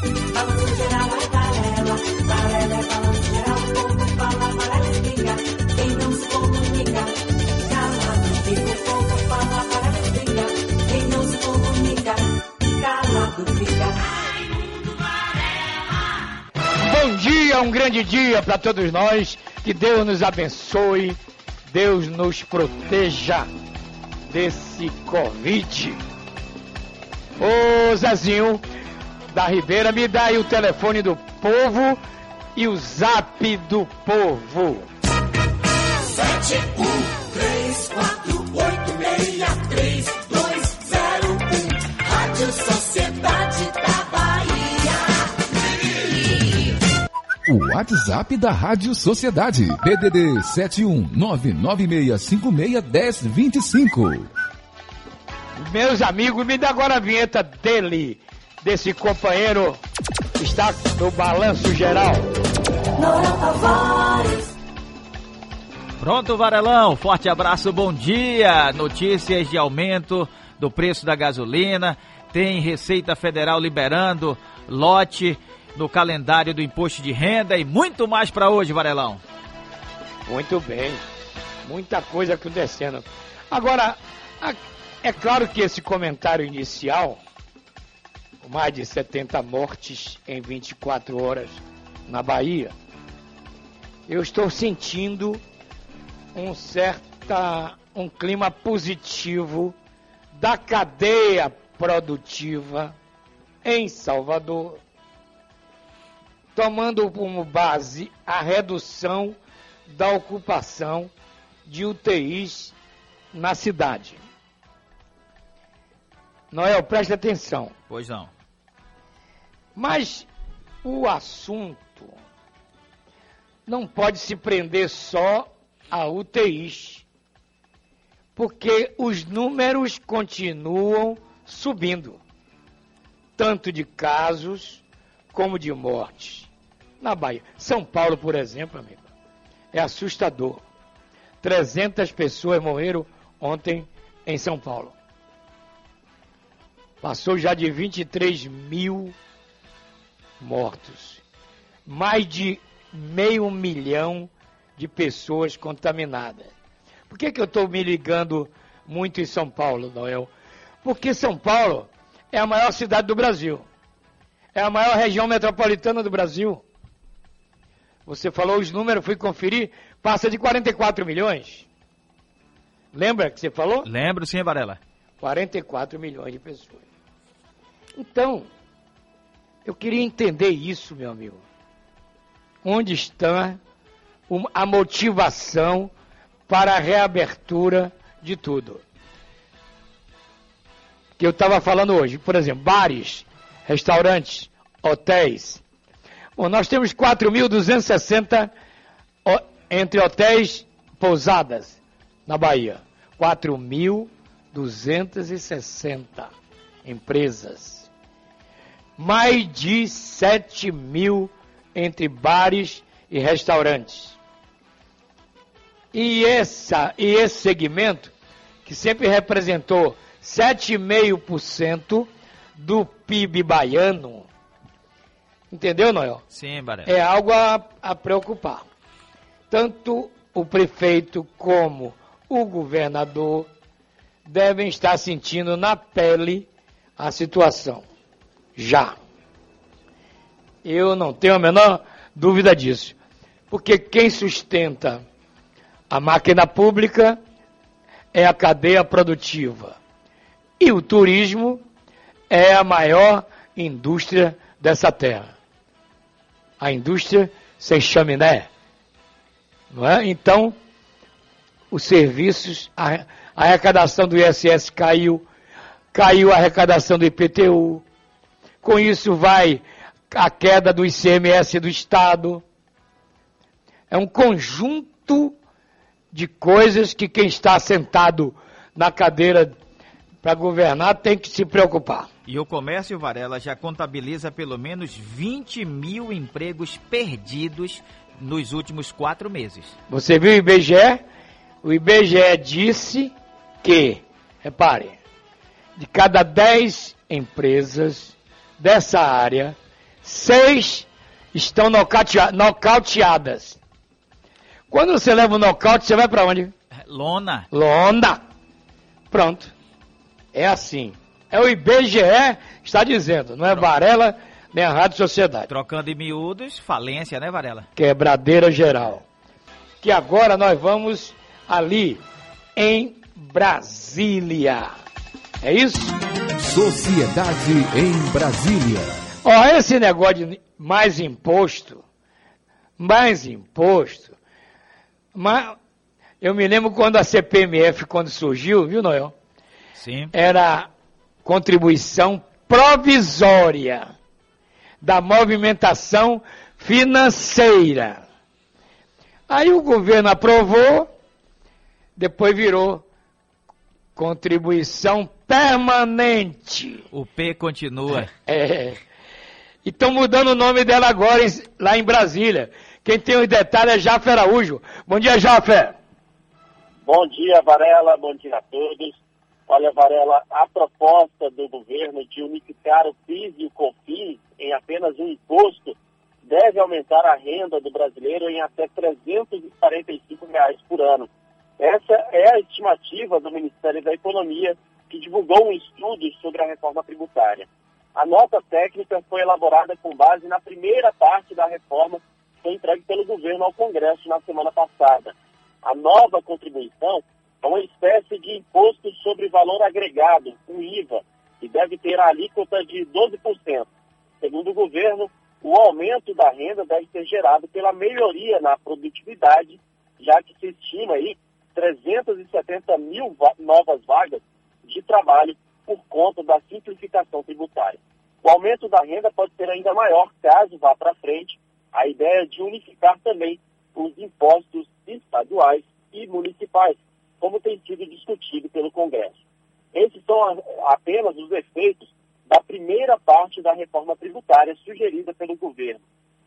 É. Quem não se comunica, fica. Quem não se comunica, calado fica. Bom dia, um grande dia para todos nós. Que Deus nos abençoe, Deus nos proteja desse Covid. Ô Zezinho da Ribeira, me dá aí o telefone do povo e o zap do povo. Sete, um, três, quatro, oito, meia, três, dois, zero, um. Rádio Sociedade da Bahia. O WhatsApp da Rádio Sociedade. PDD 71996561025. Meus amigos, me dá agora a vinheta dele, desse companheiro que está no balanço geral. Pronto, Varelão. Forte abraço, bom dia. Notícias de aumento do preço da gasolina. Tem Receita Federal liberando lote no calendário do imposto de renda e muito mais para hoje, Varelão. Muito bem. Muita coisa acontecendo. Agora, é claro que esse comentário inicial, mais de 70 mortes em 24 horas na Bahia, eu estou sentindo um certa um clima positivo da cadeia produtiva em Salvador, tomando como base a redução da ocupação de UTIs na cidade. Noel, preste atenção. Pois não. Mas o assunto não pode se prender só a UTIs, porque os números continuam subindo, tanto de casos como de mortes. Na Bahia. São Paulo, por exemplo, amigo, é assustador. 300 pessoas morreram ontem em São Paulo. Passou já de 23 mil mortos. Mais de meio milhão de pessoas contaminadas. Por que, que eu estou me ligando muito em São Paulo, Noel? Porque São Paulo é a maior cidade do Brasil. É a maior região metropolitana do Brasil. Você falou os números, fui conferir, passa de 44 milhões. Lembra que você falou? Lembro sim, Varela. 44 milhões de pessoas. Então, eu queria entender isso, meu amigo. Onde está a motivação para a reabertura de tudo? Que eu estava falando hoje, por exemplo, bares, restaurantes, hotéis. Bom, nós temos 4.260 ho- entre hotéis pousadas na Bahia. 4.260 empresas. Mais de 7 mil entre bares e restaurantes. E, essa, e esse segmento, que sempre representou 7,5% do PIB baiano, entendeu, Noel? Sim, Varela. é algo a, a preocupar. Tanto o prefeito como o governador devem estar sentindo na pele a situação. Já. Eu não tenho a menor dúvida disso. Porque quem sustenta a máquina pública é a cadeia produtiva. E o turismo é a maior indústria dessa terra a indústria sem chaminé. Não é? Então, os serviços, a, arrecadação do ISS caiu, caiu a arrecadação do IPTU. Com isso vai a queda do ICMS do Estado. É um conjunto de coisas que quem está sentado na cadeira para governar tem que se preocupar. E o comércio Varela já contabiliza pelo menos 20 mil empregos perdidos nos últimos quatro meses. Você viu o IBGE? O IBGE disse que, repare, de cada 10 empresas dessa área, seis estão nocautea- nocauteadas. Quando você leva um nocaute, você vai para onde? Lona. Londra. Pronto. É assim. É o IBGE que está dizendo, não é Varela nem a Rádio Sociedade. Trocando em miúdos, falência, né, Varela? Quebradeira geral. Que agora nós vamos ali em Brasília. É isso? Sociedade em Brasília. Ó, esse negócio de mais imposto, mais imposto, mas eu me lembro quando a CPMF, quando surgiu, viu, Noel? Sim. Era contribuição provisória da movimentação financeira. Aí o governo aprovou, depois virou contribuição permanente. O P continua. É. E estão mudando o nome dela agora em- lá em Brasília. Quem tem os detalhes é Jafé Araújo. Bom dia, Jafé. Bom dia, Varela. Bom dia a todos. Olha, Varela, a proposta do governo de unificar o PIS e o COFINS em apenas um imposto deve aumentar a renda do brasileiro em até 345 reais por ano. Essa é a estimativa do Ministério da Economia, que divulgou um estudo sobre a reforma tributária. A nota técnica foi elaborada com base na primeira parte da reforma que foi entregue pelo governo ao Congresso na semana passada. A nova contribuição é uma espécie de imposto sobre valor agregado, um IVA, que deve ter a alíquota de 12%. Segundo o governo, o aumento da renda deve ser gerado pela melhoria na produtividade, já que se estima aí 370 mil va- novas vagas de trabalho por conta da simplificação tributária. O aumento da renda pode ser ainda maior caso vá para frente a ideia de unificar também os impostos estaduais e municipais, como tem sido discutido pelo Congresso. Esses são apenas os efeitos da primeira parte da reforma tributária sugerida pelo governo.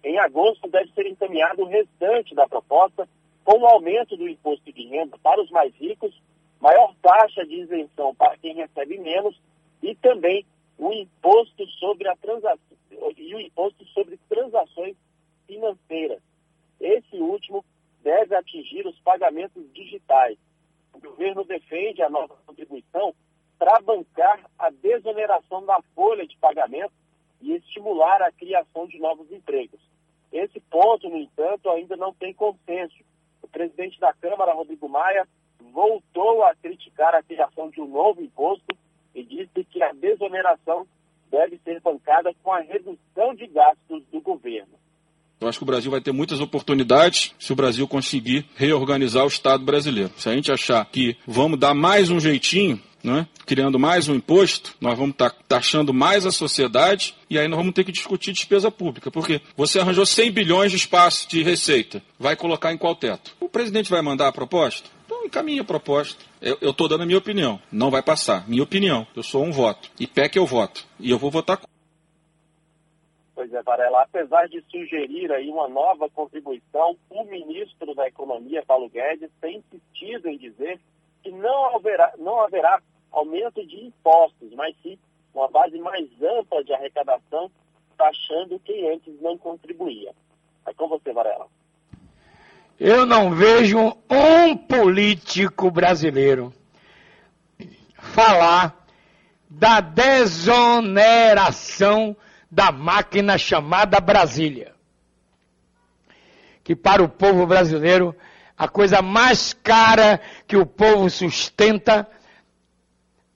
Em agosto deve ser encaminhado o restante da proposta, com o aumento do imposto de renda para os mais ricos, maior taxa de isenção para quem recebe menos e também o imposto sobre a transação e o imposto sobre transações financeiras. Esse último deve atingir os pagamentos digitais. O governo defende a nova contribuição para bancar a desoneração da folha de pagamento e estimular a criação de novos empregos. Esse ponto, no entanto, ainda não tem consenso. O presidente da Câmara, Rodrigo Maia, voltou a criticar a criação de um novo imposto e disse que a desoneração deve ser bancada com a redução de gastos do governo. Eu acho que o Brasil vai ter muitas oportunidades se o Brasil conseguir reorganizar o Estado brasileiro. Se a gente achar que vamos dar mais um jeitinho, né, criando mais um imposto, nós vamos estar taxando mais a sociedade e aí nós vamos ter que discutir despesa pública. Porque você arranjou 100 bilhões de espaço de receita, vai colocar em qual teto? O presidente vai mandar a proposta? Então encaminha a proposta. Eu estou dando a minha opinião. Não vai passar. Minha opinião. Eu sou um voto. E PEC eu voto. E eu vou votar Pois é, Varela, apesar de sugerir aí uma nova contribuição, o ministro da Economia, Paulo Guedes, tem insistido em dizer que não haverá, não haverá aumento de impostos, mas sim uma base mais ampla de arrecadação, taxando quem antes não contribuía. É com você, Varela. Eu não vejo um político brasileiro falar da desoneração da máquina chamada Brasília. Que para o povo brasileiro, a coisa mais cara que o povo sustenta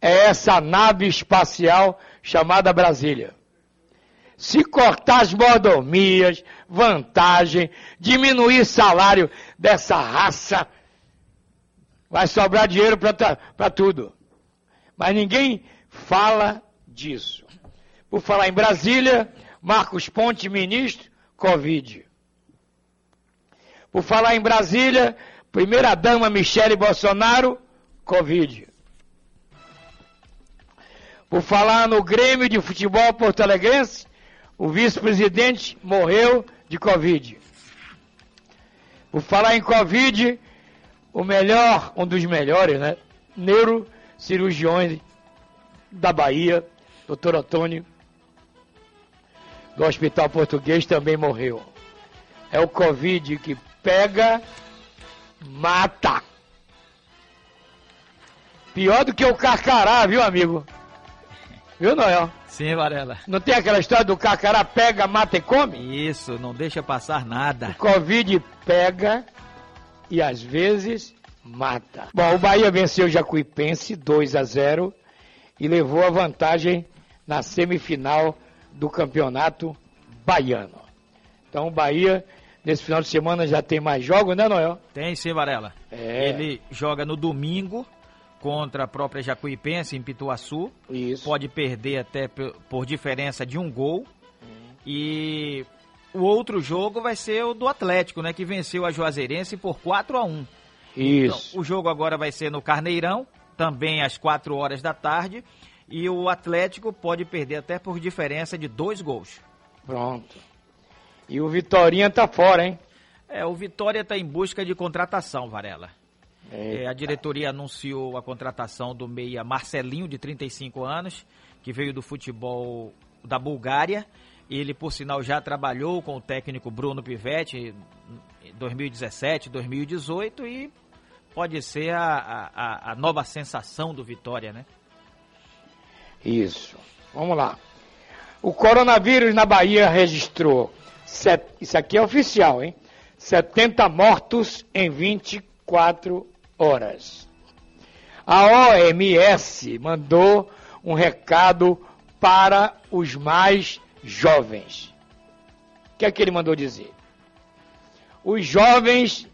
é essa nave espacial chamada Brasília. Se cortar as mordomias, vantagem, diminuir salário dessa raça, vai sobrar dinheiro para tudo. Mas ninguém fala disso. Por falar em Brasília, Marcos Ponte, ministro, Covid. Por falar em Brasília, primeira-dama Michele Bolsonaro, Covid. Por falar no Grêmio de Futebol Porto Alegrense, o vice-presidente morreu de Covid. Por falar em Covid, o melhor, um dos melhores, né? Neurocirurgiões da Bahia, doutor Antônio, do Hospital Português também morreu. É o Covid que pega, mata. Pior do que o carcará, viu, amigo? Viu, Noel? Sim, Varela. Não tem aquela história do carcará pega, mata e come? Isso, não deixa passar nada. O Covid pega e às vezes mata. Bom, o Bahia venceu o Jacuipense 2 a 0 e levou a vantagem na semifinal do campeonato baiano. Então o Bahia, nesse final de semana, já tem mais jogos, né, Noel? Tem sim, Varela. É. Ele joga no domingo contra a própria Jacuipense em Pituaçu. Isso. Pode perder até por diferença de um gol. E o outro jogo vai ser o do Atlético, né? Que venceu a Juazeirense por 4 a 1 Isso. Então, o jogo agora vai ser no Carneirão, também às 4 horas da tarde. E o Atlético pode perder até por diferença de dois gols. Pronto. E o Vitorinha tá fora, hein? É, o Vitória está em busca de contratação, Varela. É, a diretoria anunciou a contratação do meia Marcelinho, de 35 anos, que veio do futebol da Bulgária. Ele, por sinal, já trabalhou com o técnico Bruno Pivetti em 2017, 2018 e pode ser a, a- a- a nova sensação do Vitória, né? Isso. Vamos lá. O coronavírus na Bahia registrou, set- isso aqui é oficial, hein? 70 mortos em 24 horas. A OMS mandou um recado para os mais jovens. O que é que ele mandou dizer? Os jovens,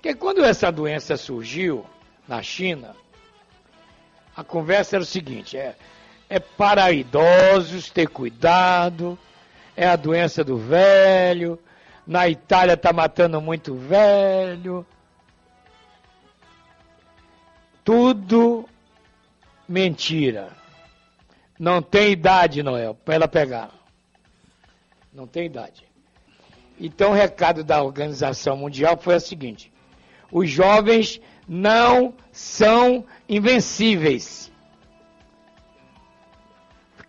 que quando essa doença surgiu na China, a conversa era o seguinte: é, é para idosos ter cuidado, é a doença do velho, na Itália está matando muito velho. Tudo mentira. Não tem idade, Noel, para ela pegar. Não tem idade. Então o recado da Organização Mundial foi o seguinte: os jovens não são invencíveis.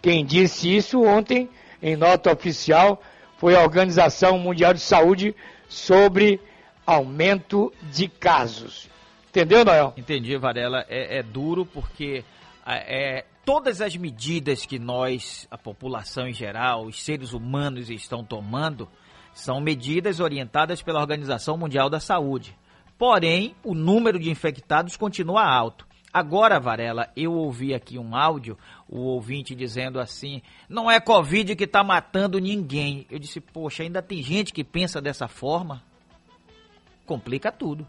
Quem disse isso ontem, em nota oficial, foi a Organização Mundial de Saúde sobre aumento de casos. Entendeu, Noel? Entendi, Varela. É, é duro porque é, todas as medidas que nós, a população em geral, os seres humanos estão tomando, são medidas orientadas pela Organização Mundial da Saúde. Porém, o número de infectados continua alto. Agora, Varela, eu ouvi aqui um áudio, o ouvinte dizendo assim: não é Covid que está matando ninguém. Eu disse, poxa, ainda tem gente que pensa dessa forma? Complica tudo.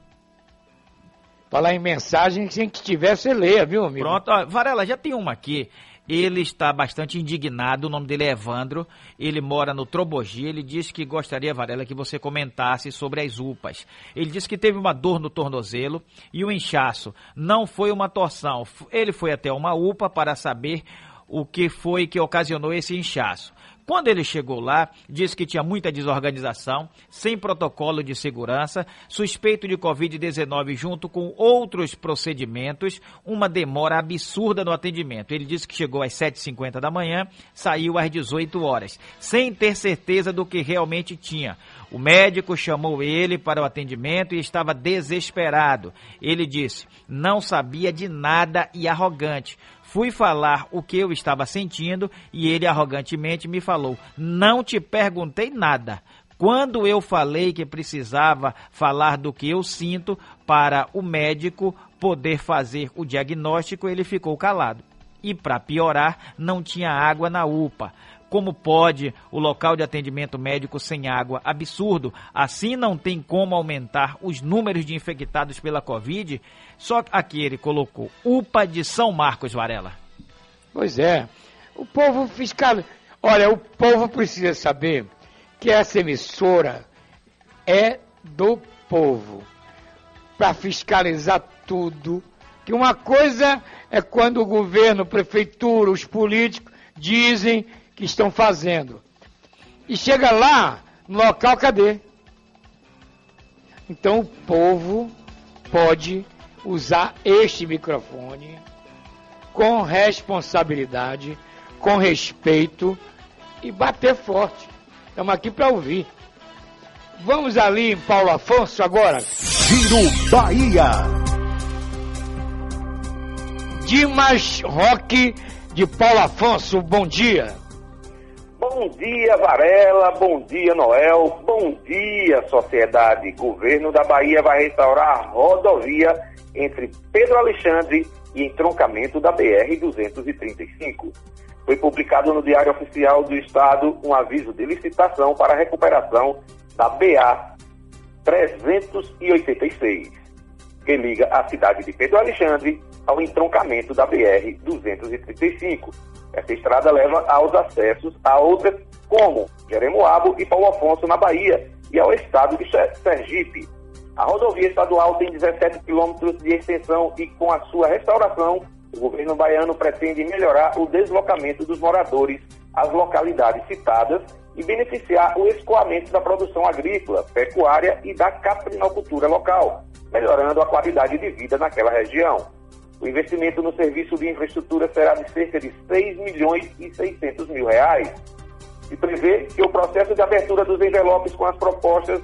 Falar em mensagem, quem que tiver, você leia, viu, amigo? Pronto, ó, Varela, já tem uma aqui. Ele está bastante indignado, o nome dele é Evandro, ele mora no Trobogi, ele disse que gostaria, Varela, que você comentasse sobre as UPAs. Ele disse que teve uma dor no tornozelo e o inchaço. Não foi uma torção, ele foi até uma UPA para saber o que foi que ocasionou esse inchaço. Quando ele chegou lá, disse que tinha muita desorganização, sem protocolo de segurança, suspeito de Covid-19 junto com outros procedimentos, uma demora absurda no atendimento. Ele disse que chegou às 7h50 da manhã, saiu às 18 horas, sem ter certeza do que realmente tinha. O médico chamou ele para o atendimento e estava desesperado. Ele disse: não sabia de nada e arrogante. Fui falar o que eu estava sentindo e ele arrogantemente me falou: Não te perguntei nada. Quando eu falei que precisava falar do que eu sinto para o médico poder fazer o diagnóstico, ele ficou calado. E para piorar, não tinha água na UPA. Como pode o local de atendimento médico sem água? Absurdo. Assim não tem como aumentar os números de infectados pela Covid. Só aqui ele colocou UPA de São Marcos, Varela. Pois é. O povo fiscal. Olha, o povo precisa saber que essa emissora é do povo para fiscalizar tudo. Que uma coisa é quando o governo, prefeitura, os políticos dizem que estão fazendo. E chega lá, no local, cadê? Então o povo pode usar este microfone com responsabilidade, com respeito e bater forte. Estamos aqui para ouvir. Vamos ali em Paulo Afonso agora. Giro Bahia. Dimas Roque de Paulo Afonso, bom dia. Bom dia, Varela. Bom dia, Noel. Bom dia, sociedade. Governo da Bahia vai restaurar a rodovia entre Pedro Alexandre e entroncamento da BR-235. Foi publicado no Diário Oficial do Estado um aviso de licitação para a recuperação da BA 386, que liga a cidade de Pedro Alexandre ao entroncamento da BR 235. Essa estrada leva aos acessos a outras como Jeremoabo e Paulo Afonso na Bahia e ao estado de Sergipe. A rodovia estadual tem 17 quilômetros de extensão e com a sua restauração, o governo baiano pretende melhorar o deslocamento dos moradores às localidades citadas e beneficiar o escoamento da produção agrícola, pecuária e da caprinocultura local, melhorando a qualidade de vida naquela região. O investimento no serviço de infraestrutura será de cerca de 6 milhões e 600 mil reais. E prevê que o processo de abertura dos envelopes com as propostas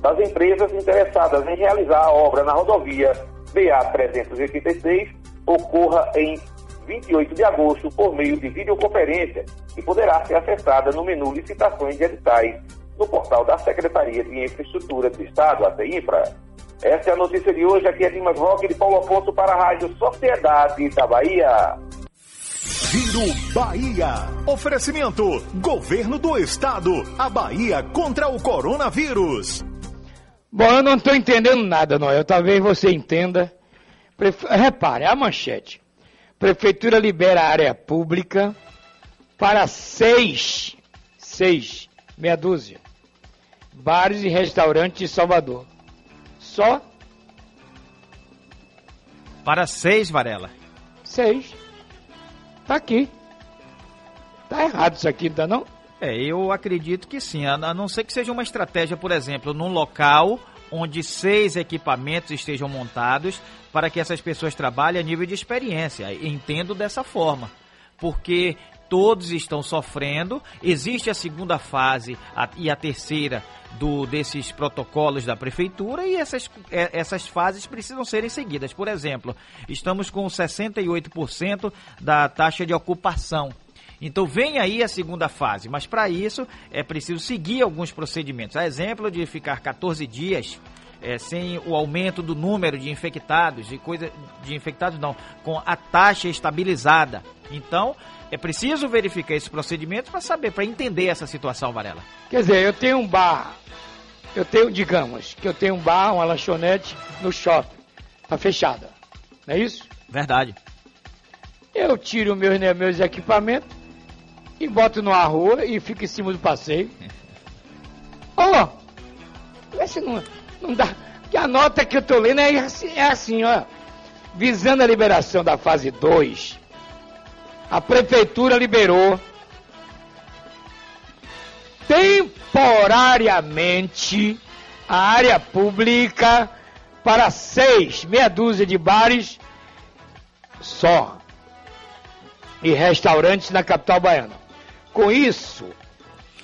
das empresas interessadas em realizar a obra na rodovia BA-386 ocorra em 28 de agosto por meio de videoconferência e poderá ser acessada no menu Licitações de Editais no portal da Secretaria de Infraestrutura do Estado, a CINFRA. Essa é a notícia de hoje. Aqui é Dimas Roque de Paulo Afonso para a Rádio Sociedade da Bahia. Giro Bahia. Oferecimento: Governo do Estado. A Bahia contra o coronavírus. Bom, eu não estou entendendo nada, Noel. Talvez você entenda. Prefe... Repare, a manchete. Prefeitura libera área pública para seis, seis, meia dúzia, bares e restaurantes de Salvador. Só Para seis, Varela. seis. Tá aqui. Tá errado isso aqui, não tá não? É, eu acredito que sim, a a não ser que seja uma estratégia, por exemplo, num local onde seis equipamentos estejam montados para que essas pessoas trabalhem a nível de experiência. Entendo dessa forma, porque todos estão sofrendo, existe a segunda fase e a terceira do, desses protocolos da prefeitura e essas, é, essas fases precisam serem seguidas. Por exemplo, estamos com 68% da taxa de ocupação. Então vem aí a segunda fase, mas para isso é preciso seguir alguns procedimentos. A exemplo de ficar 14 dias eh, sem o aumento do número de infectados e coisa de infectados não, com a taxa estabilizada. Então é preciso verificar esses procedimentos para saber, para entender essa situação, Varela. Quer dizer, eu tenho um bar, eu tenho, digamos, que eu tenho um bar, uma lanchonete no shopping. Tá fechada. Não é isso? Verdade. Eu tiro meus, né, meus equipamentos e boto numa rua e fico em cima do passeio. Ó, vê se não, não dá. Que a nota que eu tô lendo é assim, é assim, ó. Visando a liberação da fase 2, a prefeitura liberou temporariamente a área pública para seis, meia dúzia de bares só e restaurantes na capital baiana. Com isso,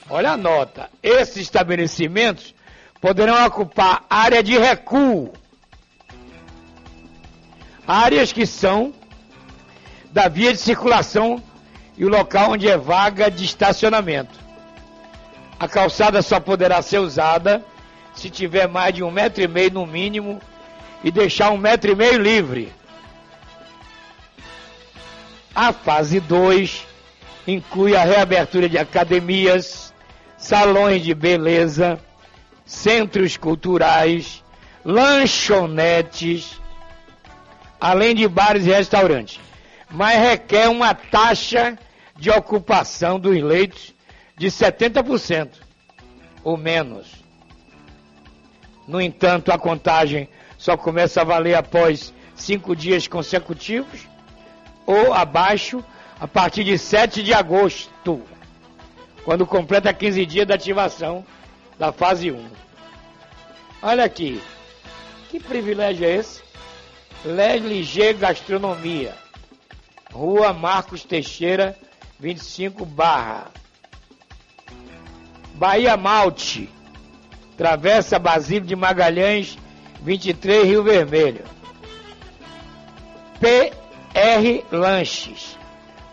olha a nota, esses estabelecimentos poderão ocupar área de recuo. Áreas que são da via de circulação e o local onde é vaga de estacionamento. A calçada só poderá ser usada se tiver mais de um metro e meio no mínimo e deixar um metro e meio livre. A fase 2 inclui a reabertura de academias, salões de beleza, centros culturais, lanchonetes, além de bares e restaurantes. Mas requer uma taxa de ocupação dos leitos de 70% ou menos. No entanto, a contagem só começa a valer após cinco dias consecutivos ou abaixo a partir de 7 de agosto, quando completa 15 dias da ativação da fase 1. Olha aqui, que privilégio é esse? Leslie G Gastronomia, Rua Marcos Teixeira, 25 barra. Bahia Malte, Travessa Basílio de Magalhães, 23 Rio Vermelho. PR Lanches,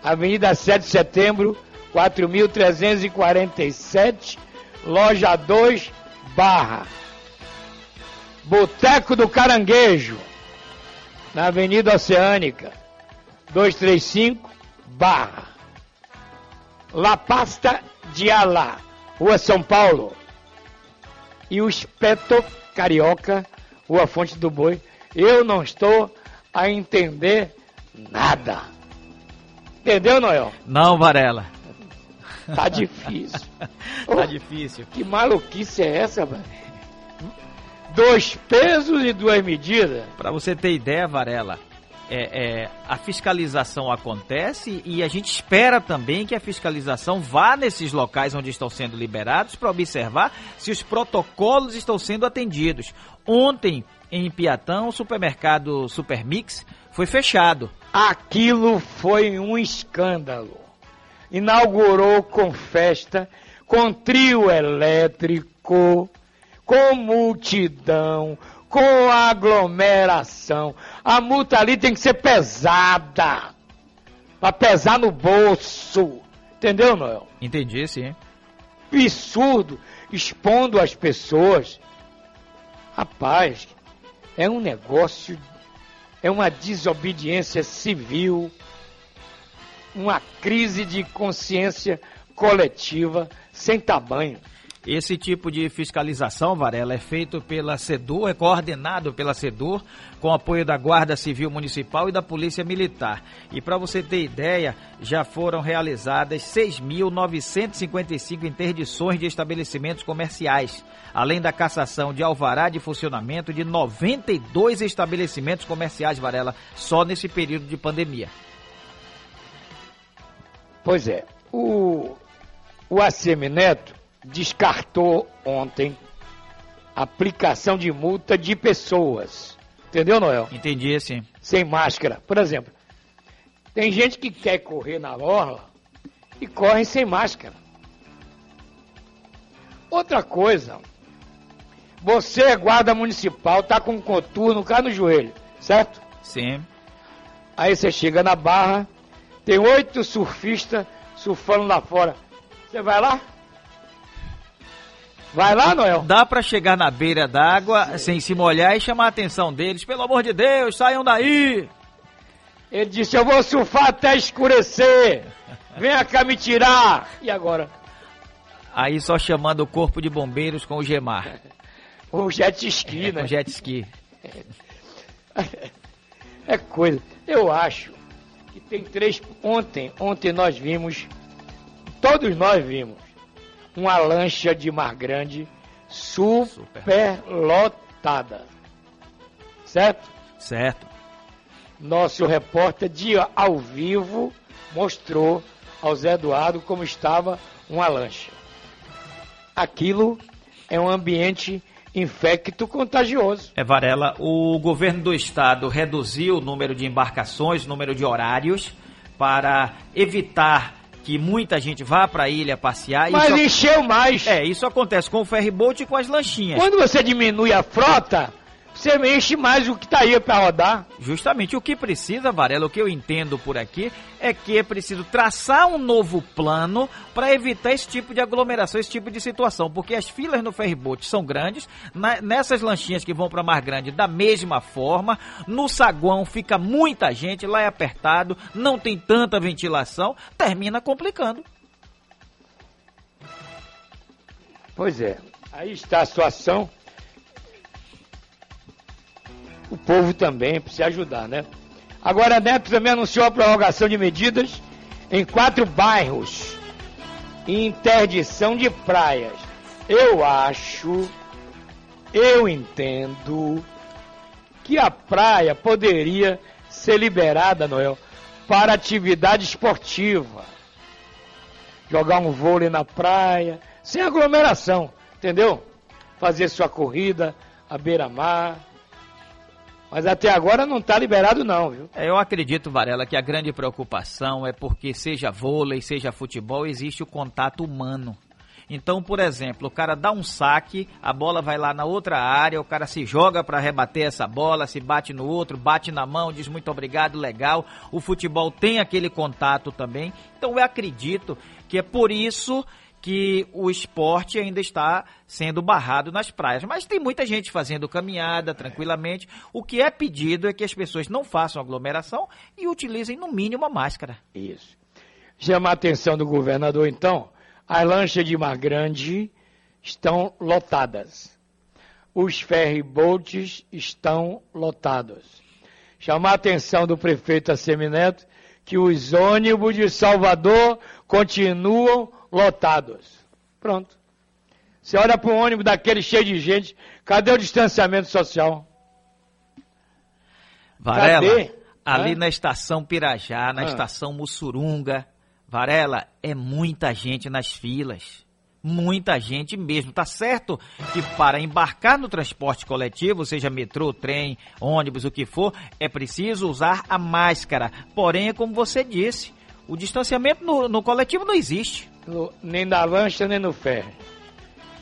Avenida 7 de Setembro, 4.347, loja 2, Barra. Boteco do Caranguejo, na Avenida Oceânica, 235, Barra. La Pasta de Alá, Rua São Paulo. E o Espeto Carioca, Rua Fonte do Boi. Eu não estou a entender nada. Entendeu, Noel? Não, Varela. Tá difícil. tá difícil. Que maluquice é essa, velho? Dois pesos e duas medidas. Para você ter ideia, Varela, é, é, a fiscalização acontece e a gente espera também que a fiscalização vá nesses locais onde estão sendo liberados para observar se os protocolos estão sendo atendidos. Ontem, em Piatão, o supermercado Supermix foi fechado. Aquilo foi um escândalo. Inaugurou com festa, com trio elétrico, com multidão, com aglomeração. A multa ali tem que ser pesada. Pra pesar no bolso. Entendeu, Noel? Entendi, sim. Absurdo. Expondo as pessoas. Rapaz, é um negócio, é uma desobediência civil, uma crise de consciência coletiva sem tamanho. Esse tipo de fiscalização, Varela, é feito pela SEDUR, é coordenado pela SEDUR, com apoio da Guarda Civil Municipal e da Polícia Militar. E para você ter ideia, já foram realizadas 6.955 interdições de estabelecimentos comerciais, além da cassação de alvará de funcionamento de 92 estabelecimentos comerciais, Varela, só nesse período de pandemia. Pois é, o, o ACM Neto descartou ontem aplicação de multa de pessoas. Entendeu, Noel? Entendi, sim. Sem máscara. Por exemplo, tem gente que quer correr na orla e corre sem máscara. Outra coisa, você é guarda municipal, tá com um coturno cá no joelho, certo? Sim. Aí você chega na barra, tem oito surfistas surfando lá fora. Você vai lá? Vai lá, Noel? Dá para chegar na beira d'água sem se molhar e chamar a atenção deles. Pelo amor de Deus, saiam daí! Ele disse: Eu vou surfar até escurecer. Venha cá me tirar. E agora? Aí só chamando o corpo de bombeiros com o Gemar. O jet ski, É, né? com jet ski. É coisa. Eu acho que tem três. Ontem, ontem nós vimos, todos nós vimos, uma lancha de mar grande super lotada. Certo? Certo. Nosso repórter de ao vivo mostrou ao Zé Eduardo como estava uma lancha. Aquilo é um ambiente infecto contagioso. É, Varela, o governo do estado reduziu o número de embarcações, número de horários, para evitar que muita gente vá para a ilha passear. Mas Isso- encheu mais. É, isso acontece com o ferryboat e com as lanchinhas. Quando você diminui a frota, você enche mais o que tá aí para rodar. Justamente o que precisa, Varela, o que eu entendo por aqui, é que é preciso traçar um novo plano para evitar esse tipo de aglomeração, esse tipo de situação, porque as filas no ferryboat são grandes, na- nessas lanchinhas que vão para Mar Grande da mesma forma, no saguão fica muita gente, lá é apertado, não tem tanta ventilação, termina complicando. Pois é, aí está a situação. O povo também precisa ajudar, né? Agora, a Neto também anunciou a prorrogação de medidas em quatro bairros e interdição de praias. Eu acho, eu entendo que a praia poderia ser liberada, Noel, para atividade esportiva. Jogar um vôlei na praia, sem aglomeração, entendeu? Fazer sua corrida à beira-mar. Mas até agora não está liberado não, viu? É, Eu acredito, Varela, que a grande preocupação é porque, seja vôlei, seja futebol, existe o contato humano. Então, por exemplo, o cara dá um saque, a bola vai lá na outra área, o cara se joga para rebater essa bola, se bate no outro, bate na mão, diz muito obrigado, legal. O futebol tem aquele contato também. Então, eu acredito que é por isso que o esporte ainda está sendo barrado nas praias. Mas tem muita gente fazendo caminhada tranquilamente. O que é pedido é que as pessoas não façam aglomeração e utilizem no mínimo a máscara. Isso. Chama a atenção do governador, então, as lanchas de Mar Grande estão lotadas. Os ferryboats estão lotados. Chamar a atenção do prefeito Assemineto que os ônibus de Salvador continuam lotados. Pronto. Você olha para um ônibus daquele cheio de gente, cadê o distanciamento social? Varela, Cadê? ali Hã? na estação Pirajá, na estação Mussurunga, Varela, é muita gente nas filas. Muita gente mesmo. Tá certo que para embarcar no transporte coletivo, seja metrô, trem, ônibus, o que for, é preciso usar a máscara. Porém, é como você disse, o distanciamento no, no coletivo não existe. No- nem na lancha, nem no ferry.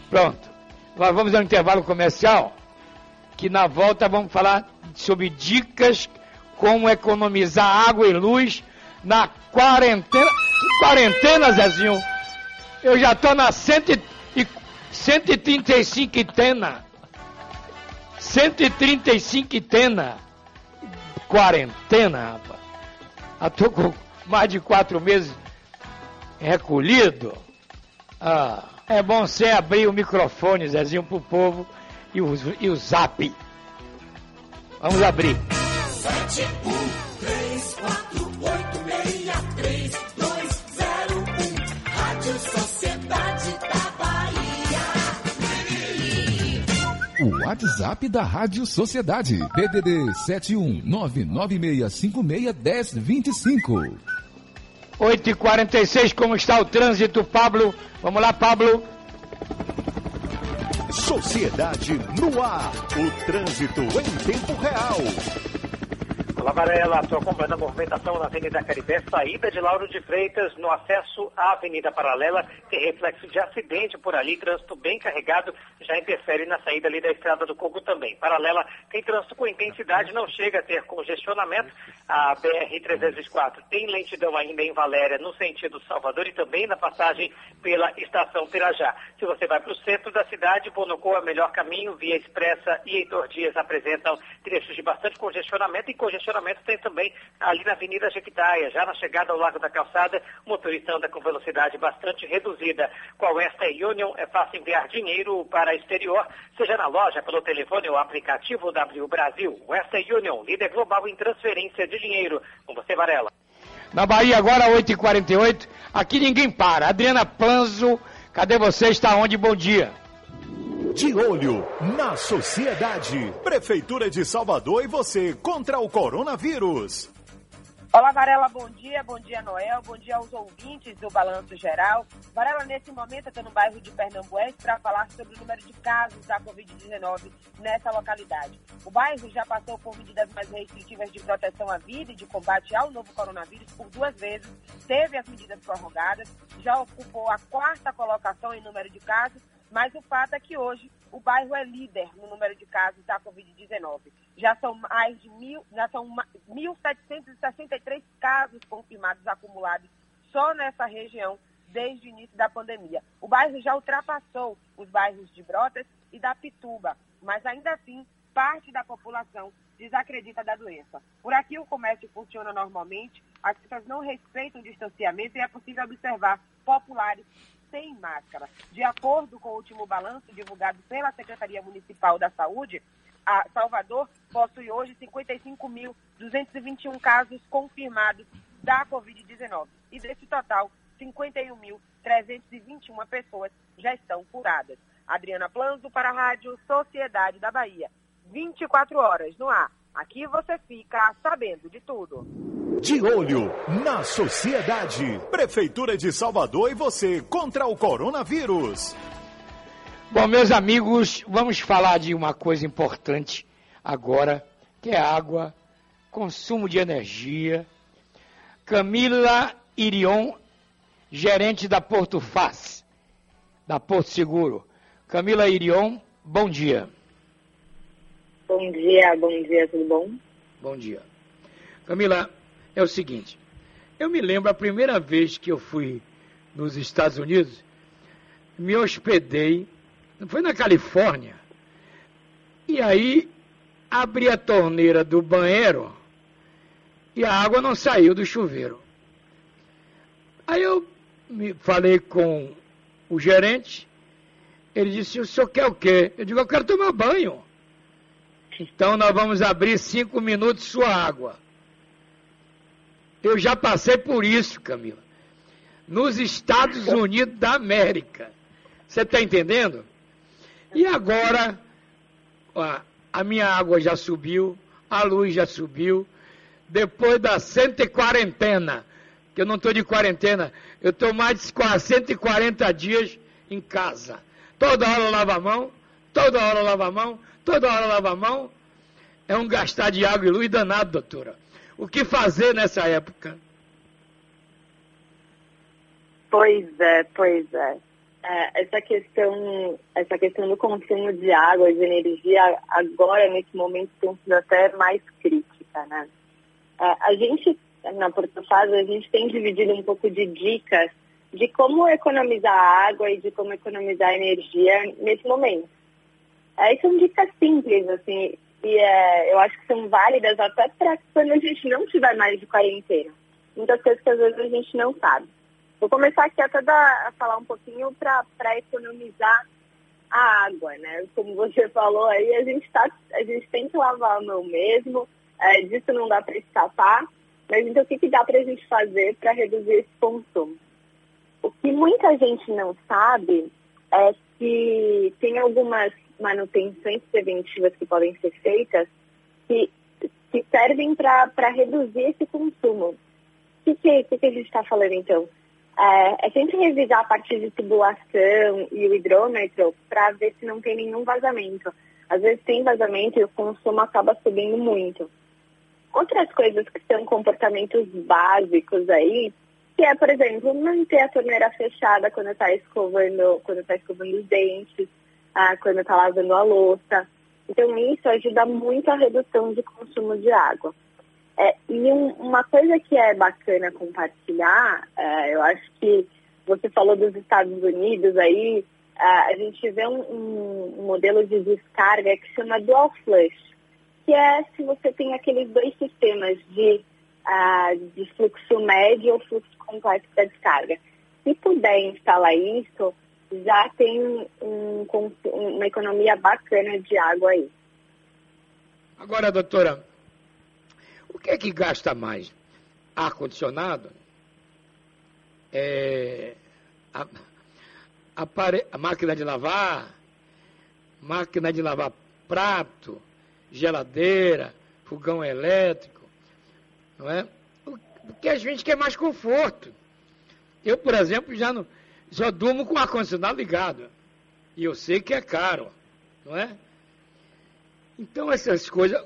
Pronto. Nós vamos ao intervalo comercial, que na volta vamos falar sobre dicas como economizar água e luz na quarentena. Quarentena, Zezinho? Eu já tô na cento e, 135 tena. 135 tena. Quarentena, rapaz. Eu tô com mais de quatro meses recolhido. Ah, é bom você abrir o microfone, Zezinho, pro povo e o, e o zap. Vamos abrir. O WhatsApp da Rádio Sociedade. PDD 71996561025. 8h46, como está o trânsito, Pablo? Vamos lá, Pablo. Sociedade no ar. O trânsito em tempo real. Olá, Varela. Estou acompanhando a movimentação na Avenida Caribé, saída de Lauro de Freitas, no acesso à Avenida Paralela. Tem reflexo de acidente por ali, trânsito bem carregado, já interfere na saída ali da Estrada do Coco também. Paralela tem trânsito com intensidade, não chega a ter congestionamento. A BR-304 tem lentidão ainda em Valéria, no sentido Salvador e também na passagem pela Estação Pirajá. Se você vai para o centro da cidade, Bonocô é o melhor caminho, Via Expressa e Heitor Dias apresentam trechos de bastante congestionamento e congestionamento tem também ali na Avenida Jequitaia, já na chegada ao Lago da Calçada, o motorista anda com velocidade bastante reduzida. Com a Western Union é fácil enviar dinheiro para exterior, seja na loja, pelo telefone ou aplicativo W Brasil. Western Union, líder global em transferência de dinheiro. Com você, Varela. Na Bahia agora, 8h48. Aqui ninguém para. Adriana Planzo, cadê você? Está onde? Bom dia. De olho na sociedade. Prefeitura de Salvador e você contra o coronavírus. Olá, Varela, bom dia. Bom dia, Noel. Bom dia aos ouvintes do Balanço Geral. Varela, nesse momento, estou no bairro de Pernambués para falar sobre o número de casos da Covid-19 nessa localidade. O bairro já passou por medidas mais restritivas de proteção à vida e de combate ao novo coronavírus por duas vezes, teve as medidas prorrogadas, já ocupou a quarta colocação em número de casos, mas o fato é que hoje o bairro é líder no número de casos da Covid-19. Já são mais de mil, já são ma- 1.763 casos confirmados acumulados só nessa região desde o início da pandemia. O bairro já ultrapassou os bairros de Brotas e da Pituba, mas ainda assim parte da população desacredita da doença. Por aqui o comércio funciona normalmente, as pessoas não respeitam o distanciamento e é possível observar populares sem máscara. De acordo com o último balanço divulgado pela Secretaria Municipal da Saúde, a Salvador possui hoje 55.221 casos confirmados da Covid-19. E desse total, 51.321 pessoas já estão curadas. Adriana Planzo para a Rádio Sociedade da Bahia. 24 horas no ar. Aqui você fica sabendo de tudo. De olho na sociedade. Prefeitura de Salvador e você contra o coronavírus. Bom, meus amigos, vamos falar de uma coisa importante agora, que é água, consumo de energia. Camila Irion, gerente da Porto Faz, da Porto Seguro. Camila Irion, bom dia. Bom dia, bom dia, tudo bom? Bom dia. Camila, é o seguinte, eu me lembro a primeira vez que eu fui nos Estados Unidos, me hospedei, foi na Califórnia, e aí abri a torneira do banheiro e a água não saiu do chuveiro. Aí eu me falei com o gerente, ele disse, o senhor quer o quê? Eu digo, eu quero tomar banho. Então nós vamos abrir cinco minutos sua água. Eu já passei por isso, Camila. Nos Estados Unidos da América. Você está entendendo? E agora, a minha água já subiu, a luz já subiu. Depois da 140 quarentena, que eu não estou de quarentena, eu estou mais de 140 dias em casa. Toda hora eu lavo a mão, toda hora eu lavo a mão, toda hora eu lavo a mão. É um gastar de água e luz danado, doutora. O que fazer nessa época? Pois é, pois é. é. essa questão, essa questão do consumo de água, de energia, agora nesse momento tem sido até mais crítica, né? É, a gente na Portofaz a gente tem dividido um pouco de dicas de como economizar água e de como economizar energia nesse momento. Aí são dicas simples, assim, e é, eu acho que são válidas até para quando a gente não tiver mais de quarentena. Muitas coisas que às vezes a gente não sabe. Vou começar aqui até da, a falar um pouquinho para economizar a água, né? Como você falou aí, a gente, tá, a gente tem que lavar a mão mesmo, é, disso não dá para escapar, mas então o que, que dá para a gente fazer para reduzir esse consumo? O que muita gente não sabe é que tem algumas manutenções preventivas que podem ser feitas que, que servem para reduzir esse consumo. O que, que, que, que a gente está falando então? É, é, sempre revisar a parte de tubulação e o hidrômetro para ver se não tem nenhum vazamento. Às vezes tem vazamento e o consumo acaba subindo muito. Outras coisas que são comportamentos básicos aí, que é, por exemplo, manter a torneira fechada quando está escovando, quando está escovando os dentes, ah, quando está lavando a louça. Então, isso ajuda muito a redução de consumo de água. É, e um, uma coisa que é bacana compartilhar, é, eu acho que você falou dos Estados Unidos aí, é, a gente vê um, um, modelo de descarga que chama dual flush, que é se você tem aqueles dois sistemas de, uh, de fluxo médio ou fluxo completo da descarga. Se puder instalar isso, já tem um, uma economia bacana de água aí. Agora, doutora, o que é que gasta mais? Ar-condicionado? É, a, a, a máquina de lavar? Máquina de lavar prato? Geladeira? Fogão elétrico? Não é? Porque a gente quer mais conforto. Eu, por exemplo, já não só durmo com o ar-condicionado ligado. E eu sei que é caro, não é? Então essas coisas,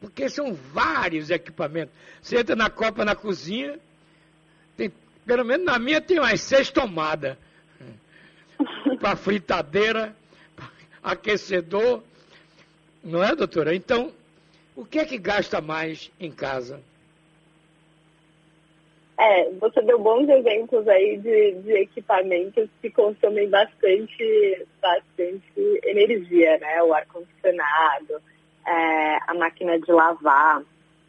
porque são vários equipamentos. Você entra na copa na cozinha, tem, pelo menos na minha tem umas seis tomadas. para fritadeira, aquecedor, não é, doutora? Então, o que é que gasta mais em casa? É, você deu bons exemplos aí de, de equipamentos que consomem bastante, bastante energia, né? O ar-condicionado, é, a máquina de lavar.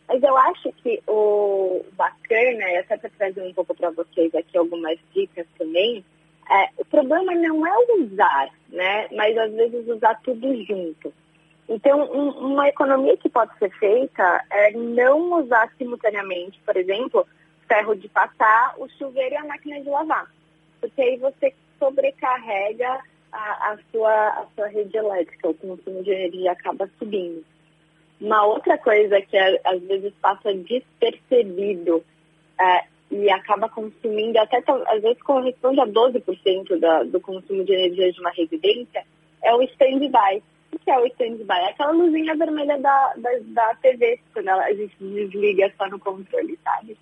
Mas eu acho que o bacana, e até para trazer um pouco para vocês aqui algumas dicas também, é, o problema não é usar, né? Mas às vezes usar tudo junto. Então, um, uma economia que pode ser feita é não usar simultaneamente, por exemplo, ferro de passar, o chuveiro e a máquina de lavar. Porque aí você sobrecarrega a, a, sua, a sua rede elétrica, o consumo de energia acaba subindo. Uma outra coisa que é, às vezes passa despercebido é, e acaba consumindo, até às vezes corresponde a 12% da, do consumo de energia de uma residência, é o stand-by. O que é o stand-by? É aquela luzinha vermelha da, da, da TV, quando a gente desliga só no controle, sabe?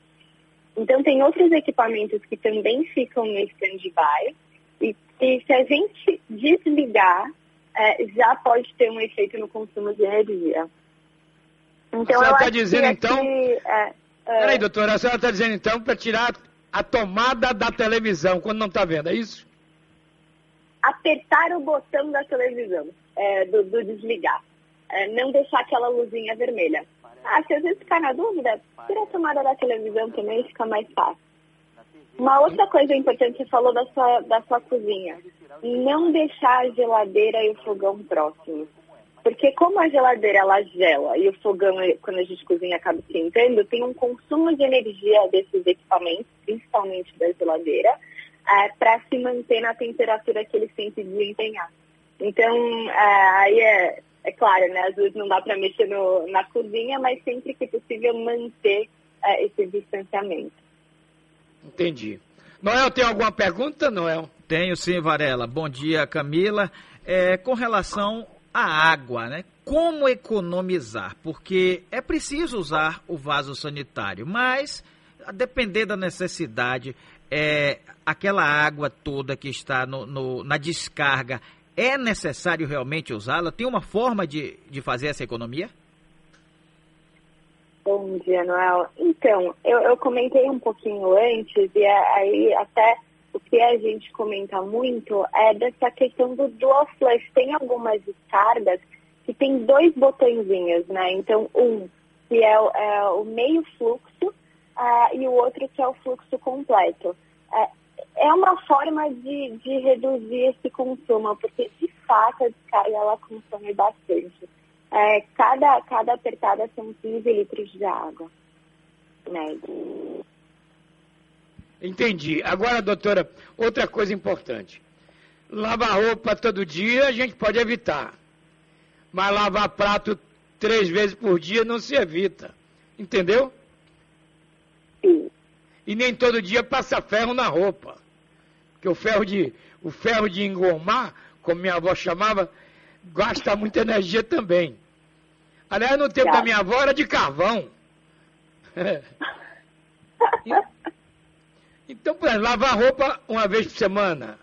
Então, tem outros equipamentos que também ficam no stand-by e E se a gente desligar, é, já pode ter um efeito no consumo de energia. Então, a senhora está dizendo, que, então... é, é, Peraí, doutora, a senhora está dizendo, então, para tirar a tomada da televisão, quando não está vendo, é isso? Apertar o botão da televisão, é, do, do, desligar. É, não deixar aquela luzinha vermelha. Ah, se às vezes ficar na dúvida, tira a tomada da televisão também, fica mais fácil. Uma outra coisa importante, você falou da sua, da sua cozinha. Não deixar a geladeira e o fogão próximos. Porque como a geladeira ela gela e o fogão, quando a gente cozinha, acaba esquentando, tem um consumo de energia desses equipamentos, principalmente da geladeira, é, para se manter na temperatura que eles têm que desempenhar. Então, é, aí é, é claro, né? Às vezes não dá para mexer no, na cozinha, mas sempre que possível manter é, esse distanciamento. Entendi. Noel, tem alguma pergunta, Noel? Tenho sim, Varela. Bom dia, Camila. É, com relação à água, né? Como economizar? Porque é preciso usar o vaso sanitário, mas a depender da necessidade, é, aquela água toda que está no, no, na descarga, é necessário realmente usá-la? Tem uma forma de, de fazer essa economia? Bom dia, Noel. Então, eu, eu comentei um pouquinho antes, e aí até o que a gente comenta muito é dessa questão do dual flush. Tem algumas descargas que tem dois botõezinhos, né? Então, um que é, é o meio fluxo uh, e o outro que é o fluxo completo. É, é uma forma de, de reduzir esse consumo, porque de fato a descarga ela consome bastante. É, cada, cada apertada são 15 litros de água. Né? Entendi. Agora, doutora, outra coisa importante. Lavar roupa todo dia a gente pode evitar. Mas lavar prato três vezes por dia não se evita. Entendeu? Sim. E nem todo dia passa ferro na roupa. Porque o ferro de, o ferro de engomar, como minha avó chamava, gasta muita energia também. Aliás, no tempo da minha avó era de carvão. então, por exemplo, lavar roupa uma vez por semana,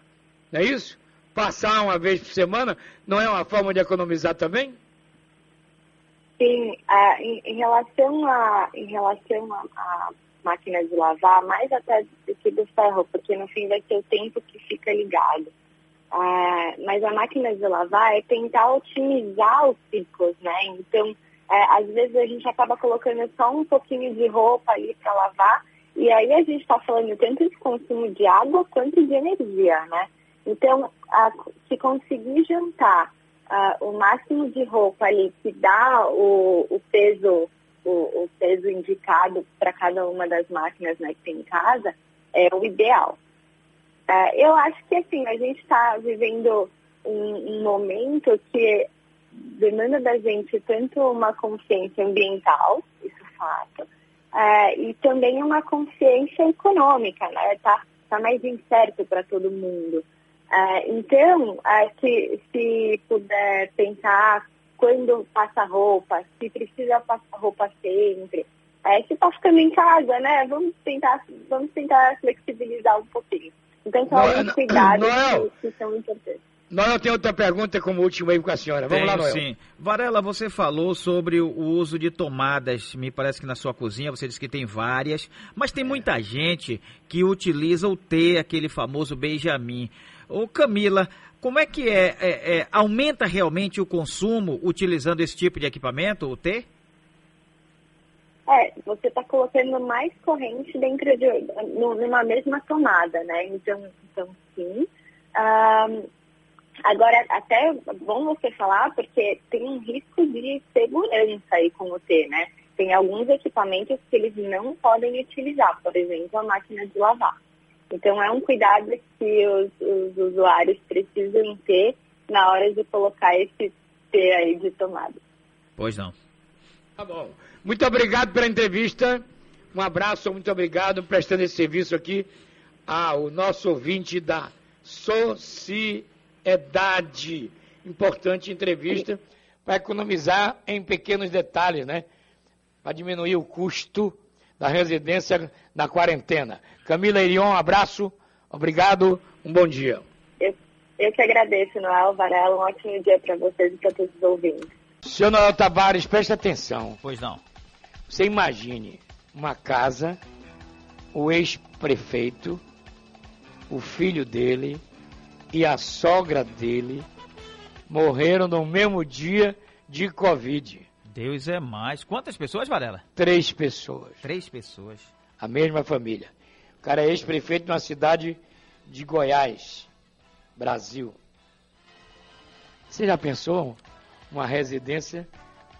não é isso? Passar uma vez por semana não é uma forma de economizar também? Sim, uh, em, em, relação a em relação a, a, máquina de lavar, mais até do que do ferro, porque no fim vai ser o tempo que fica ligado. É, mas a máquina de lavar é tentar otimizar os ciclos, né? Então, é, às vezes a gente acaba colocando só um pouquinho de roupa ali para lavar, e aí a gente está falando tanto de consumo de água quanto de energia, né? Então, a, se conseguir juntar o máximo de roupa ali que dá o, o peso o, o, peso indicado para cada uma das máquinas né, que tem em casa, é o ideal. É, eu acho que assim, a gente está vivendo um, um, momento que demanda da gente tanto uma consciência ambiental, isso é fato, é, e também uma consciência econômica, né? Tá, tá mais incerto para todo mundo. É, então, é, se, se puder pensar quando passa roupa, se precisa passar roupa sempre, é, se está ficando em casa, né? Vamos tentar, vamos tentar flexibilizar um pouquinho. Então, são alguns cuidados Noel, que, que, são importantes. Noel, tem outra pergunta como último aí com a senhora. Vamos Tenho, lá, Noel. Sim. Varela, você falou sobre o uso de tomadas. Me parece que na sua cozinha você disse que tem várias, mas tem muita gente que utiliza o T, aquele famoso Benjamin. Ô Camila, como é que é, é, é aumenta realmente o consumo utilizando esse tipo de equipamento, o T? É, você está colocando mais corrente dentro de numa mesma tomada, né? Então, então sim. Agora, até bom você falar, porque tem um risco de segurança aí com o T, né? Tem alguns equipamentos que eles não podem utilizar, por exemplo, a máquina de lavar. Então, é um cuidado que os, os usuários precisam ter na hora de colocar esse T aí de tomada. Pois não. Tá bom. Muito obrigado pela entrevista. Um abraço, muito obrigado por prestando esse serviço aqui ao nosso ouvinte da Sociedade. Importante entrevista para economizar em pequenos detalhes, né? Para diminuir o custo da residência na quarentena. Camila Irion, um abraço, obrigado, um bom dia. Eu, Eu que agradeço, Noel Varela. Um ótimo dia para vocês e para todos os ouvintes. Senhor Noel Tabares, preste atenção. Pois não. Você imagine uma casa, o ex-prefeito, o filho dele e a sogra dele morreram no mesmo dia de Covid. Deus é mais. Quantas pessoas, Varela? Três pessoas. Três pessoas. A mesma família. O cara é ex-prefeito de uma cidade de Goiás, Brasil. Você já pensou uma residência,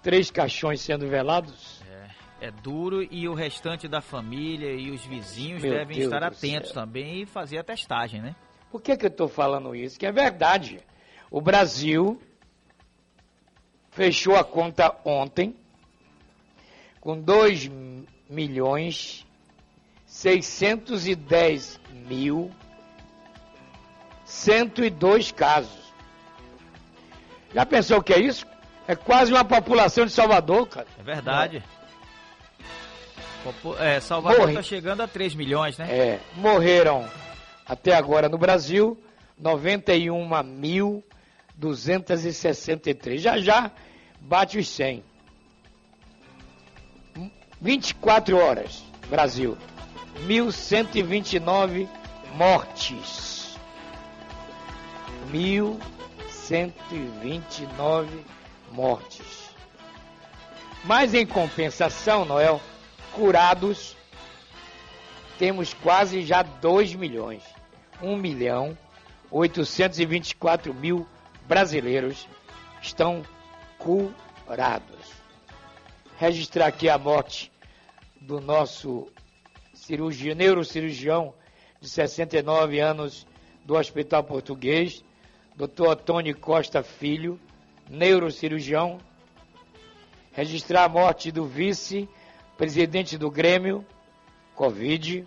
três caixões sendo velados? É, é duro e o restante da família e os vizinhos Meu devem Deus estar atentos céu. também e fazer a testagem, né? Por que, que eu estou falando isso? Que é verdade. O Brasil fechou a conta ontem com 2 milhões 610 mil 102 casos. Já pensou o que é isso? É quase uma população de Salvador, cara. É verdade. É, Salvador está chegando a 3 milhões, né? É, morreram até agora no Brasil 91.263. Já já bate os 100. 24 horas, Brasil. 1.129 mortes. 1.129 mortes. Mas em compensação, Noel, curados temos quase já 2 milhões. 1 milhão 824 mil brasileiros estão curados. Registrar aqui a morte do nosso cirurgião, neurocirurgião de 69 anos do Hospital Português, Dr. Antônio Costa Filho, neurocirurgião. Registrar a morte do vice-presidente do Grêmio, Covid.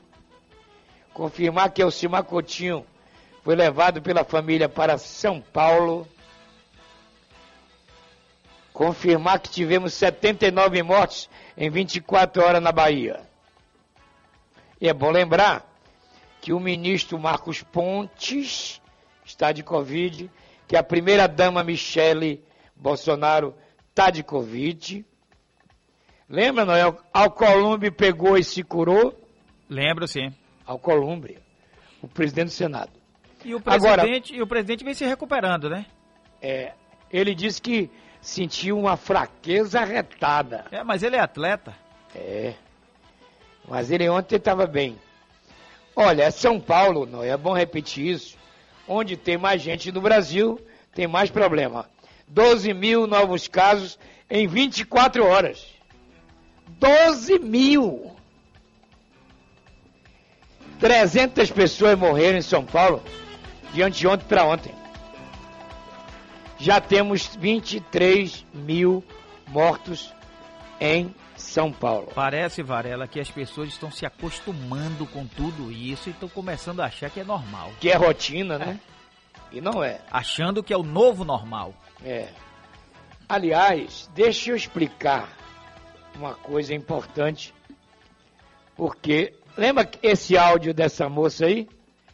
Confirmar que Elcimar Coutinho foi levado pela família para São Paulo. Confirmar que tivemos 79 mortes em 24 horas na Bahia. E é bom lembrar que o ministro Marcos Pontes está de Covid, que a primeira-dama Michele Bolsonaro está de Covid. Lembra, Noel? Alcolumbre pegou e se curou. Lembro, sim. Alcolumbre, o presidente do Senado. E o Agora- presidente, e o presidente vem se recuperando, né? É, ele disse que sentiu uma fraqueza retada. É, mas ele é atleta. É. Mas ele ontem estava bem. Olha, São Paulo, não é bom repetir isso. Onde tem mais gente no Brasil, tem mais problema. 12 mil novos casos em 24 horas. 12 mil! 300 pessoas morreram em São Paulo de anteontem para ontem. Já temos 23 mil mortos em São Paulo. Parece, Varela, que as pessoas estão se acostumando com tudo isso e estão começando a achar que é normal. Que é rotina, né? E não é. Achando que é o novo normal. É. Aliás, deixa eu explicar uma coisa importante. Porque, lembra esse áudio dessa moça aí,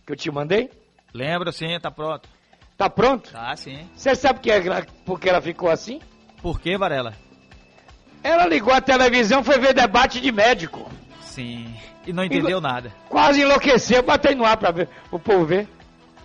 que eu te mandei? Lembra sim, tá pronto. Tá pronto? Tá sim. Você sabe que ela, por que ela ficou assim? Por que, Varela? Ela ligou a televisão, foi ver debate de médico. Sim. E não entendeu nada. Quase enlouqueceu, botei no ar pra ver, o povo ver.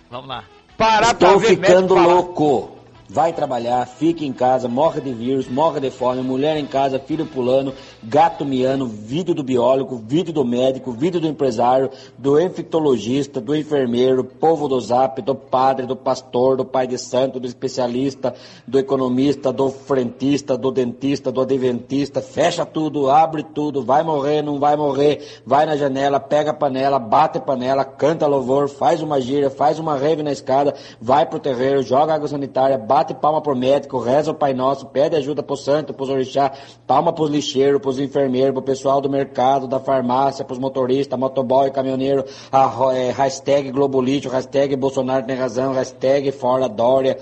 Vamos lá. Parar pra Estou ver ficando médico falar. louco. Vai trabalhar, fica em casa, morre de vírus, morre de fome, mulher em casa, filho pulando, gato miando, vídeo do biólogo, vídeo do médico, vídeo do empresário, do infectologista, do enfermeiro, povo do zap, do padre, do pastor, do pai de santo, do especialista, do economista, do frentista, do dentista, do adventista, fecha tudo, abre tudo, vai morrer, não vai morrer, vai na janela, pega a panela, bate a panela, canta louvor, faz uma gira, faz uma rave na escada, vai pro terreiro, joga água sanitária, bate palma pro médico, reza o Pai Nosso, pede ajuda pro santo, pros orixá, palma pros lixeiros, pros enfermeiros, pro pessoal do mercado, da farmácia, pros motoristas, motoboy, caminhoneiro, a, é, hashtag Globo Lixo, hashtag Bolsonaro tem razão, hashtag fora Dória,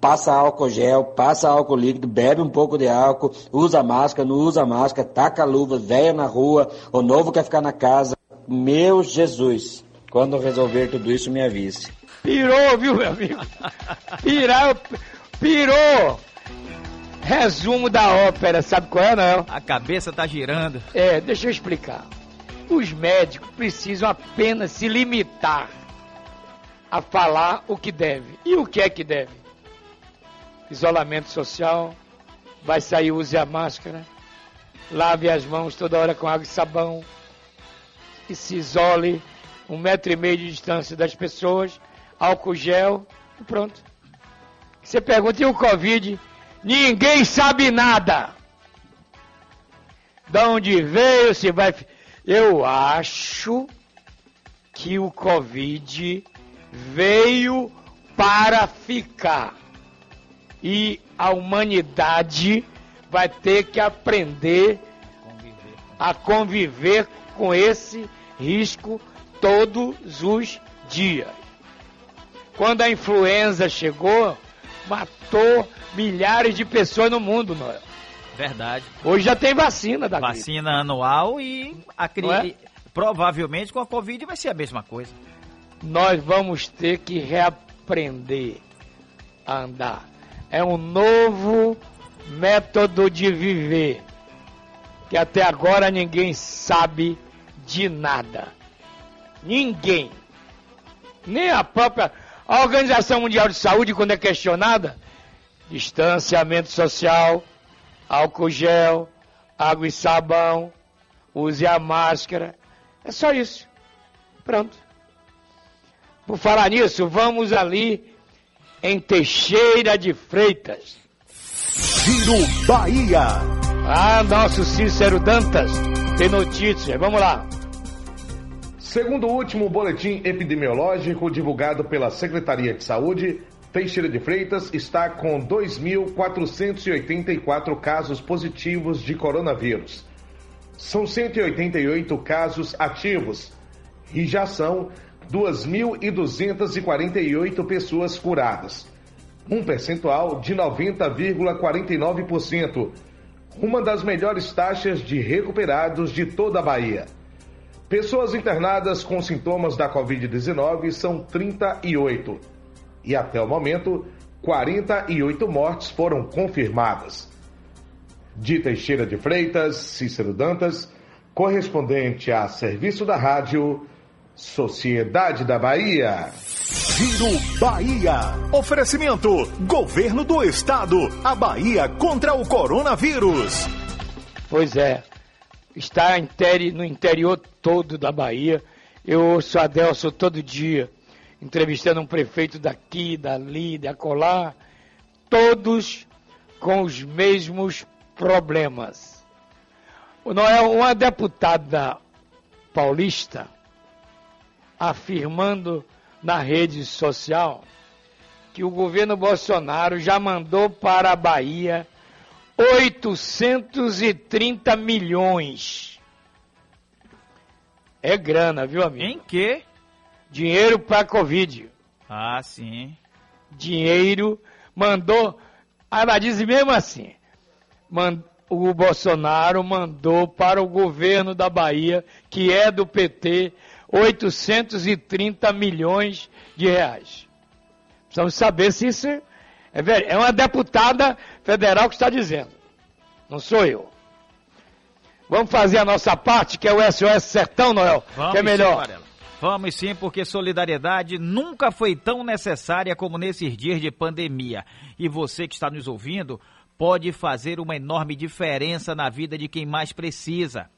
passa álcool gel, passa álcool líquido, bebe um pouco de álcool, usa máscara, não usa máscara, taca luva, velha na rua, o novo quer ficar na casa. Meu Jesus, quando resolver tudo isso, me avise. Pirou, viu, meu amigo? Pirou, pirou. Resumo da ópera, sabe qual é, não? A cabeça tá girando. É, deixa eu explicar. Os médicos precisam apenas se limitar a falar o que deve. E o que é que deve? Isolamento social, vai sair, use a máscara, lave as mãos toda hora com água e sabão, e se isole um metro e meio de distância das pessoas, álcool gel, e pronto. Você pergunta, e o Covid? Ninguém sabe nada. De onde veio, se vai. Eu acho que o Covid veio para ficar. E a humanidade vai ter que aprender a conviver com esse risco todos os dias. Quando a influenza chegou, matou milhares de pessoas no mundo, Noel. Verdade. Hoje já tem vacina da gripe. Vacina anual e a cri... Não é? provavelmente com a Covid vai ser a mesma coisa. Nós vamos ter que reaprender a andar. É um novo método de viver que até agora ninguém sabe de nada. Ninguém. Nem a própria a Organização Mundial de Saúde, quando é questionada, distanciamento social, álcool gel, água e sabão, use a máscara. É só isso. Pronto. Por falar nisso, vamos ali em Teixeira de Freitas. Giro Bahia. Ah, nosso Cícero Dantas tem notícias. Vamos lá. Segundo o último boletim epidemiológico divulgado pela Secretaria de Saúde, Teixeira de Freitas está com 2.484 casos positivos de coronavírus. São 188 casos ativos e já são 2.248 pessoas curadas. Um percentual de 90,49%. Uma das melhores taxas de recuperados de toda a Bahia. Pessoas internadas com sintomas da Covid-19 são 38. E até o momento, 48 mortes foram confirmadas. De Teixeira de Freitas, Cícero Dantas, correspondente a serviço da rádio Sociedade da Bahia. Giro Bahia. Oferecimento: Governo do Estado. A Bahia contra o coronavírus. Pois é, está no interior todo da Bahia. Eu ouço a Delso todo dia, entrevistando um prefeito daqui, dali, de acolá, todos com os mesmos problemas. O Noel, uma deputada paulista, afirmando na rede social que o governo Bolsonaro já mandou para a Bahia 830 milhões. É grana, viu, amigo? Em quê? Dinheiro para Covid. Ah, sim. Dinheiro mandou. Ah, Ela diz mesmo assim: man- o Bolsonaro mandou para o governo da Bahia, que é do PT, 830 milhões de reais. Precisamos saber se isso é. É uma deputada federal que está dizendo. Não sou eu. Vamos fazer a nossa parte, que é o SOS Sertão, Noel, Vamos que é sim, melhor. Varela. Vamos sim, porque solidariedade nunca foi tão necessária como nesses dias de pandemia. E você que está nos ouvindo pode fazer uma enorme diferença na vida de quem mais precisa.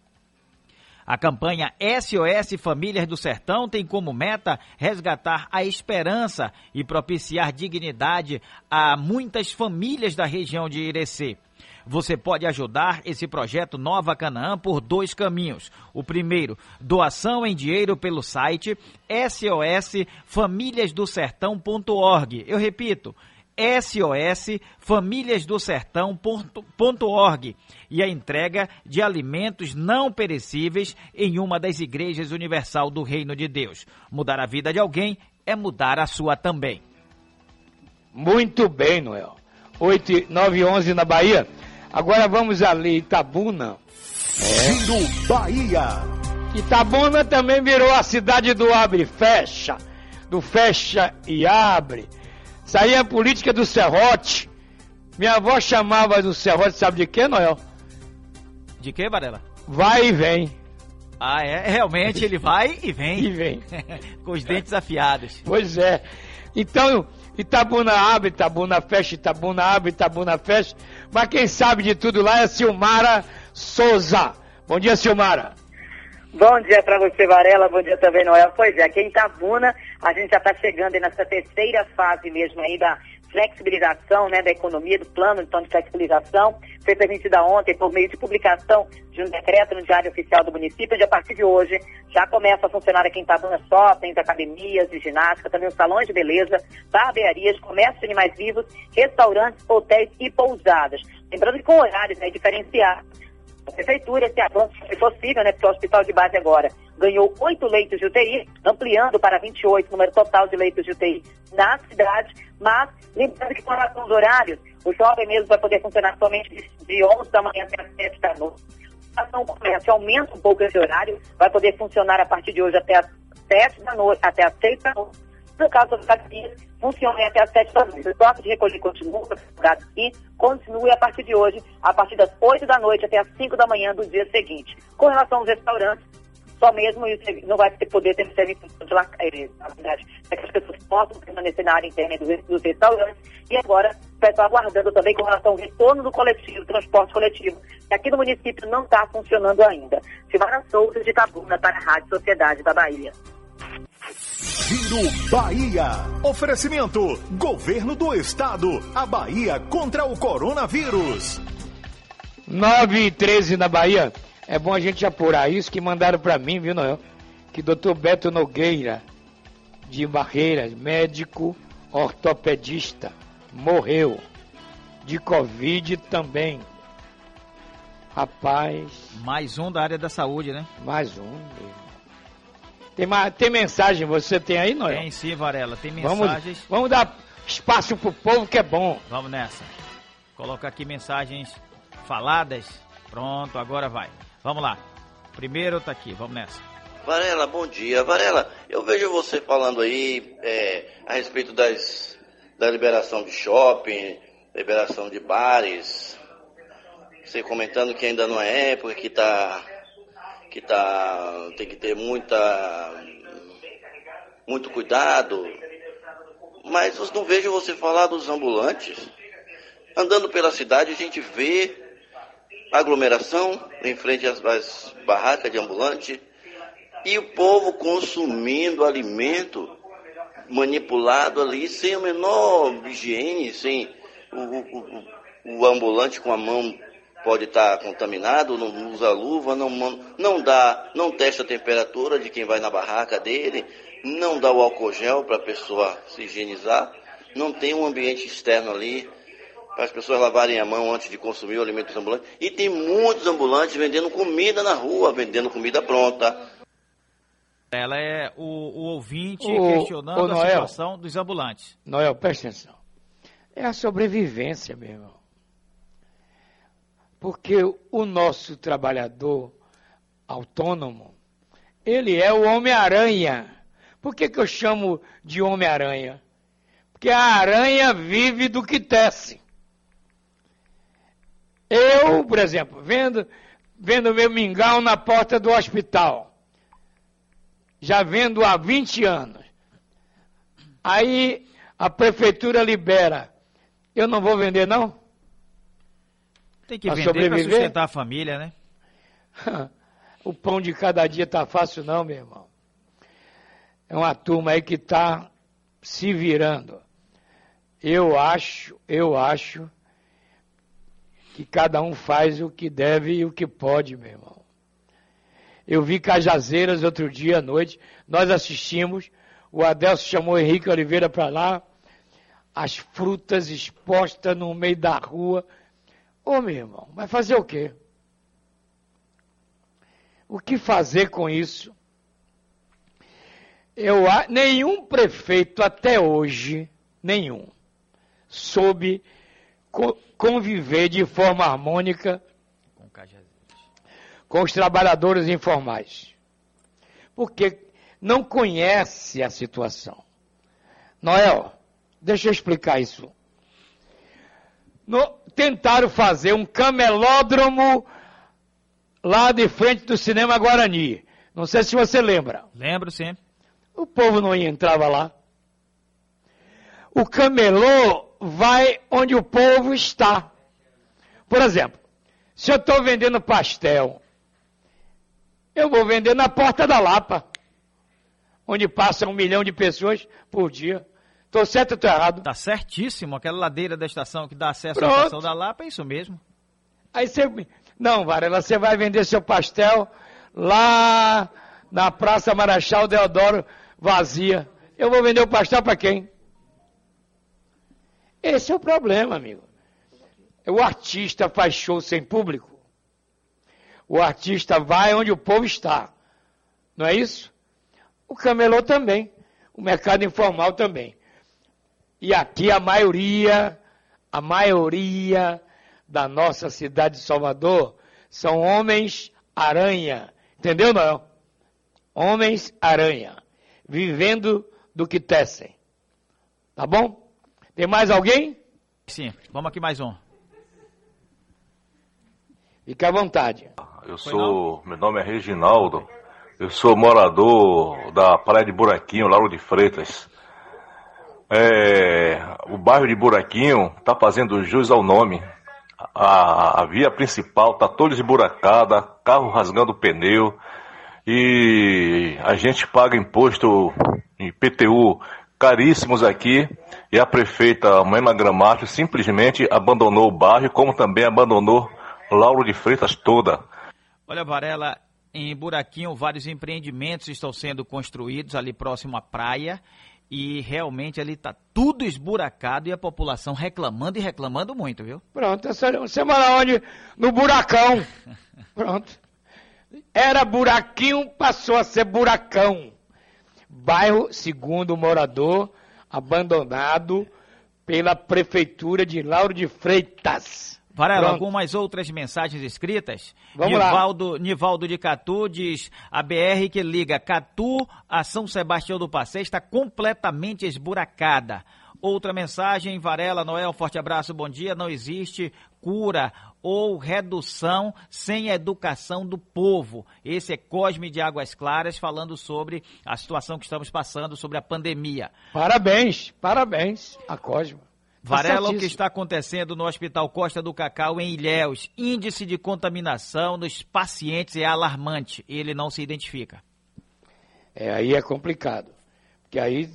A campanha SOS Famílias do Sertão tem como meta resgatar a esperança e propiciar dignidade a muitas famílias da região de Irecê. Você pode ajudar esse projeto Nova Canaã por dois caminhos. O primeiro, doação em dinheiro pelo site sosfamiliasdosertão.org. Eu repito, sosfamiliasdosertão.org e a entrega de alimentos não perecíveis em uma das igrejas universal do Reino de Deus. Mudar a vida de alguém é mudar a sua também. Muito bem, Noel. 8, e- 9 e 11 na Bahia. Agora vamos ali, Itabuna. Giro Bahia. Itabuna também virou a cidade do abre e fecha. do fecha e abre. Isso aí é a política do serrote. Minha avó chamava do serrote, sabe de quê, Noel? De quê, Varela? Vai e vem. Ah, é? Realmente ele vai e vem. E vem. Com os dentes afiados. Pois é. Então, Itabuna abre, Itabuna fecha, Itabuna abre, Itabuna fecha. Mas quem sabe de tudo lá é a Silmara Souza. Bom dia, Silmara. Bom dia para você, Varela. Bom dia também, Noel. Pois é, aqui em Itabuna, a gente já está chegando nessa terceira fase mesmo aí da flexibilização né, da economia, do plano então, de flexibilização, foi permitida ontem por meio de publicação de um decreto no Diário Oficial do município, onde a partir de hoje já começa a funcionar aqui em Itabuna shoppings, academias de ginástica, também os salões de beleza, barbearias, comércio de animais vivos, restaurantes, hotéis e pousadas. Lembrando que com horários né, diferenciados. A prefeitura, se avanço se possível, né, porque o hospital de base agora ganhou oito leitos de UTI, ampliando para 28 o número total de leitos de UTI na cidade, mas lembrando que com relação aos horários, o jovem mesmo vai poder funcionar somente de 11 da manhã até as 7 da noite. Ação comércio aumenta um pouco esse horário, vai poder funcionar a partir de hoje até as 7 da noite, até as 6 da noite. No caso das academias, funciona até as 7 da noite. O toque de recolher continua, e continue a partir de hoje, a partir das 8 da noite até as 5 da manhã do dia seguinte. Com relação aos restaurantes, só mesmo isso não vai poder ter serviço de lá, eh, na verdade, para que as pessoas possam permanecer na área interna dos, restaurantes. E agora, está aguardando também com relação ao retorno do coletivo, transporte coletivo, que aqui no município não está funcionando ainda. Silvana Souza, de Tabuna, para a Rádio Sociedade da Bahia. Giro Bahia. Oferecimento: Governo do Estado. A Bahia contra o coronavírus. 9 e 13 na Bahia. É bom a gente apurar isso que mandaram para mim, viu, Noel? Que doutor Beto Nogueira, de Barreiras, médico ortopedista, morreu. De Covid também. Rapaz. Mais um da área da saúde, né? Mais um. Tem, tem mensagem, você tem aí, Noel? Tem sim, Varela. Tem mensagens. Vamos, vamos dar espaço pro povo que é bom. Vamos nessa. Coloca aqui mensagens faladas. Pronto, agora vai. Vamos lá. Primeiro tá aqui, vamos nessa. Varela, bom dia. Varela, eu vejo você falando aí é, a respeito das, da liberação de shopping, liberação de bares. Você comentando que ainda não é época, que tá. Que tá. tem que ter muita. muito cuidado. Mas eu não vejo você falar dos ambulantes. Andando pela cidade, a gente vê aglomeração em frente às, às barracas de ambulante e o povo consumindo alimento manipulado ali sem a menor higiene, sem o, o, o, o ambulante com a mão pode estar contaminado, não usa luva, não, não dá, não testa a temperatura de quem vai na barraca dele, não dá o álcool gel para a pessoa se higienizar, não tem um ambiente externo ali para as pessoas lavarem a mão antes de consumir o alimento dos ambulantes. E tem muitos ambulantes vendendo comida na rua, vendendo comida pronta. Ela é o, o ouvinte o, questionando o Noel, a situação dos ambulantes. Noel, presta atenção. É a sobrevivência, meu irmão. Porque o nosso trabalhador autônomo, ele é o Homem-Aranha. Por que, que eu chamo de Homem-Aranha? Porque a aranha vive do que tece. Eu, por exemplo, vendo, vendo meu mingau na porta do hospital. Já vendo há 20 anos. Aí a prefeitura libera. Eu não vou vender, não? Tem que vender para sustentar a família, né? o pão de cada dia tá fácil, não, meu irmão. É uma turma aí que está se virando. Eu acho, eu acho que cada um faz o que deve e o que pode, meu irmão. Eu vi Cajazeiras outro dia à noite, nós assistimos, o Adelso chamou Henrique Oliveira para lá, as frutas expostas no meio da rua. Ô, meu irmão, vai fazer o quê? O que fazer com isso? Eu, nenhum prefeito até hoje, nenhum, soube conviver de forma harmônica com os trabalhadores informais. Porque não conhece a situação. Noel, deixa eu explicar isso. No, tentaram fazer um camelódromo lá de frente do cinema Guarani. Não sei se você lembra. Lembro, sim. O povo não entrava lá. O camelô vai onde o povo está. Por exemplo, se eu estou vendendo pastel, eu vou vender na porta da Lapa, onde passa um milhão de pessoas por dia. Estou certo ou estou errado? Tá certíssimo. Aquela ladeira da estação que dá acesso Pronto. à estação da Lapa, é isso mesmo. Aí você. Não, Varela, você vai vender seu pastel lá na Praça Marechal Deodoro vazia. Eu vou vender o pastel para quem? Esse é o problema, amigo. O artista faz show sem público. O artista vai onde o povo está. Não é isso? O camelô também. O mercado informal também. E aqui a maioria, a maioria da nossa cidade de Salvador são homens aranha. Entendeu, não? Homens aranha. Vivendo do que tecem. Tá bom? Tem mais alguém? Sim, vamos aqui mais um. Fique à vontade. Eu sou, meu nome é Reginaldo, eu sou morador da Praia de Buraquinho, Lauro de Freitas. É, o bairro de Buraquinho está fazendo jus ao nome. A, a via principal está toda esburacada, carro rasgando pneu e a gente paga imposto em PTU caríssimos aqui e a prefeita Mena Gramacho simplesmente abandonou o bairro, como também abandonou Lauro de Freitas toda. Olha, Varela, em Buraquinho, vários empreendimentos estão sendo construídos ali próximo à praia e realmente ali está tudo esburacado e a população reclamando e reclamando muito, viu? Pronto, essa- você mora onde? No buracão. Pronto. Era buraquinho, passou a ser buracão. Bairro, segundo o morador, abandonado pela prefeitura de Lauro de Freitas. Varela, algumas outras mensagens escritas. Vamos lá. Nivaldo, Nivaldo de Catu diz: a BR que liga Catu a São Sebastião do Passeio está completamente esburacada. Outra mensagem, Varela, Noel, forte abraço, bom dia. Não existe cura ou redução sem educação do povo. Esse é Cosme de Águas Claras falando sobre a situação que estamos passando, sobre a pandemia. Parabéns, parabéns a Cosma. Varela, o que está acontecendo no Hospital Costa do Cacau, em Ilhéus, índice de contaminação nos pacientes é alarmante. Ele não se identifica. É, aí é complicado. Porque aí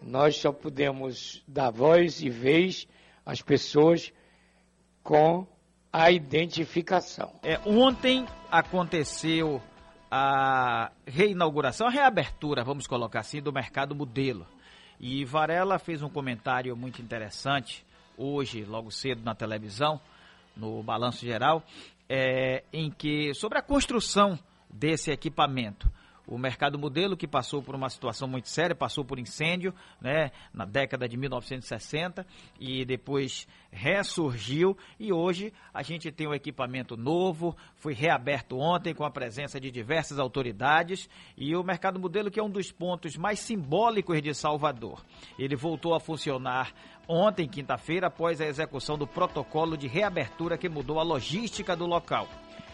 nós só podemos dar voz e vez às pessoas com a identificação. É, ontem aconteceu a reinauguração, a reabertura, vamos colocar assim, do mercado modelo. E Varela fez um comentário muito interessante hoje, logo cedo na televisão, no Balanço Geral, é, em que sobre a construção desse equipamento. O mercado modelo que passou por uma situação muito séria, passou por incêndio, né, na década de 1960 e depois ressurgiu e hoje a gente tem um equipamento novo, foi reaberto ontem com a presença de diversas autoridades e o mercado modelo que é um dos pontos mais simbólicos de Salvador. Ele voltou a funcionar ontem, quinta-feira, após a execução do protocolo de reabertura que mudou a logística do local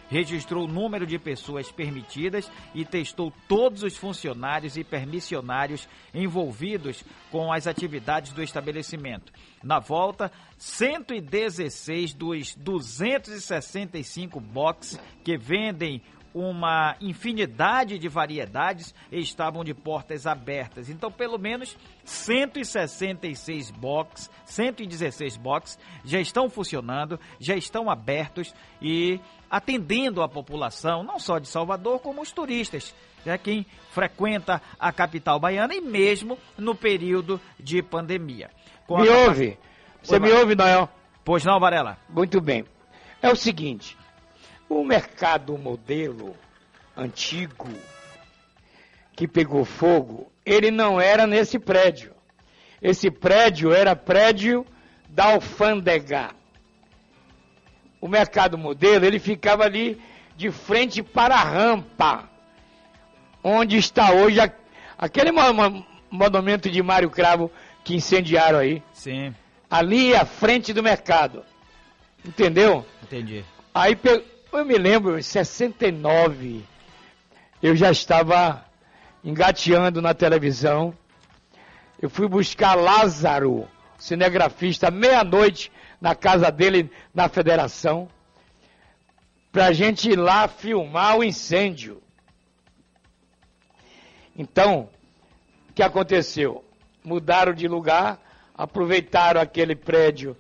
registrou o número de pessoas permitidas e testou todos os funcionários e permissionários envolvidos com as atividades do estabelecimento. Na volta, 116 dos 265 boxes que vendem uma infinidade de variedades estavam de portas abertas. Então, pelo menos 166 box, 116 box já estão funcionando, já estão abertos e atendendo a população, não só de Salvador, como os turistas, já quem frequenta a capital baiana e mesmo no período de pandemia. Com a Me capac- ouve? Você Oi, me Varela. ouve, Noel? Pois não, Varela? Muito bem. É o seguinte, o mercado modelo antigo que pegou fogo, ele não era nesse prédio. Esse prédio era prédio da alfândega. O mercado modelo, ele ficava ali de frente para a rampa, onde está hoje a- aquele mo- mo- monumento de Mário Cravo que incendiaram aí. Sim. Ali a frente do mercado. Entendeu? Entendi. Aí pe- eu me lembro, em 69, eu já estava engateando na televisão. Eu fui buscar Lázaro, cinegrafista, meia-noite na casa dele na federação, pra gente ir lá filmar o incêndio. Então, o que aconteceu? Mudaram de lugar, aproveitaram aquele prédio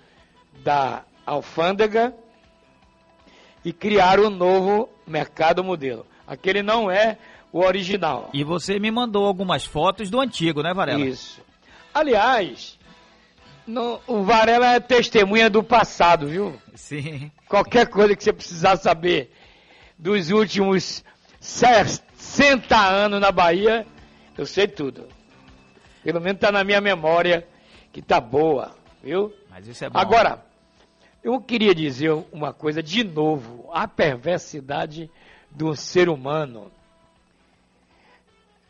da alfândega e criaram um novo mercado modelo. Aquele não é o original. E você me mandou algumas fotos do antigo, né, Varela? Isso. Aliás, não- o Varela é testemunha do passado, viu? Sim. Qualquer coisa que você precisar saber dos últimos 60 anos na Bahia, eu sei tudo. Pelo menos tá na minha memória que tá boa, viu? Mas isso é bom. Agora, eu queria dizer uma coisa de novo, a perversidade do ser humano.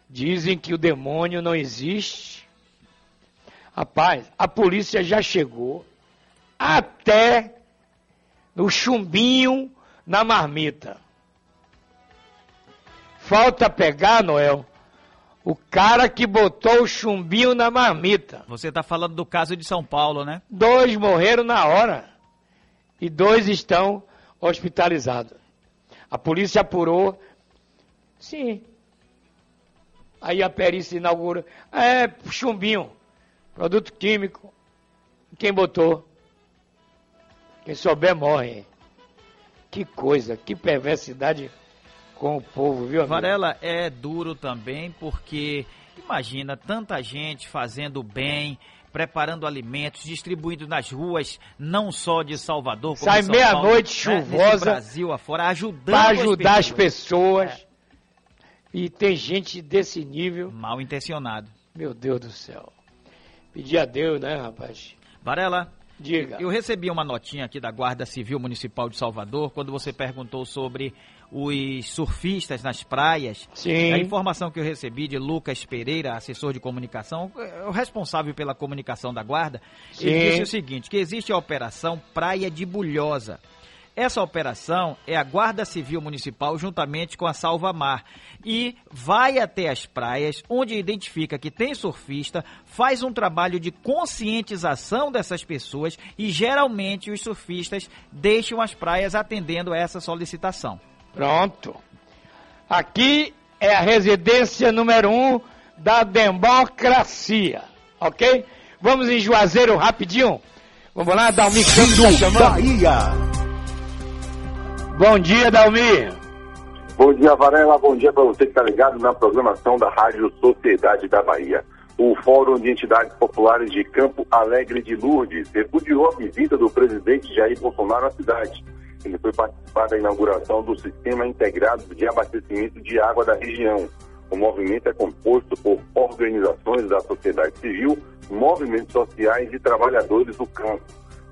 Dizem que o demônio não existe. Rapaz, a polícia já chegou até no chumbinho na marmita. Falta pegar, Noel, o cara que botou o chumbinho na marmita. Você tá falando do caso de São Paulo, né? Dois morreram na hora e dois estão hospitalizados. A polícia apurou. Sim. Aí a perícia inaugura. É, chumbinho. Produto químico. Quem botou? Quem souber morre. Que coisa, que perversidade com o povo, viu, amigo? Varela é duro também porque imagina tanta gente fazendo bem, preparando alimentos, distribuindo nas ruas, não só de Salvador, como Sai meia-noite né, chuvosa Brasil afora, ajudando Para ajudar as pessoas. pessoas. E tem gente desse nível. Mal intencionado. Meu Deus do céu. Pedir a Deus, né, rapaz? Varela, Diga. eu recebi uma notinha aqui da Guarda Civil Municipal de Salvador quando você perguntou sobre os surfistas nas praias. Sim. A informação que eu recebi de Lucas Pereira, assessor de comunicação, é o responsável pela comunicação da Guarda, ele Sim. disse o seguinte, que existe a operação Praia de Bulhosa. Essa operação é a Guarda Civil Municipal juntamente com a Salva Mar e vai até as praias onde identifica que tem surfista, faz um trabalho de conscientização dessas pessoas e geralmente os surfistas deixam as praias atendendo a essa solicitação. Pronto. Aqui é a residência número um da democracia, ok? Vamos em Juazeiro rapidinho? Vamos lá, Campos tá chamando. Bahia. Bom dia, Dalmir. Bom dia, Varela. Bom dia para você que está ligado na programação da Rádio Sociedade da Bahia. O Fórum de Entidades Populares de Campo Alegre de Lourdes repudiou a visita do presidente Jair Bolsonaro à cidade. Ele foi participar da inauguração do Sistema Integrado de Abastecimento de Água da região. O movimento é composto por organizações da sociedade civil, movimentos sociais e trabalhadores do campo.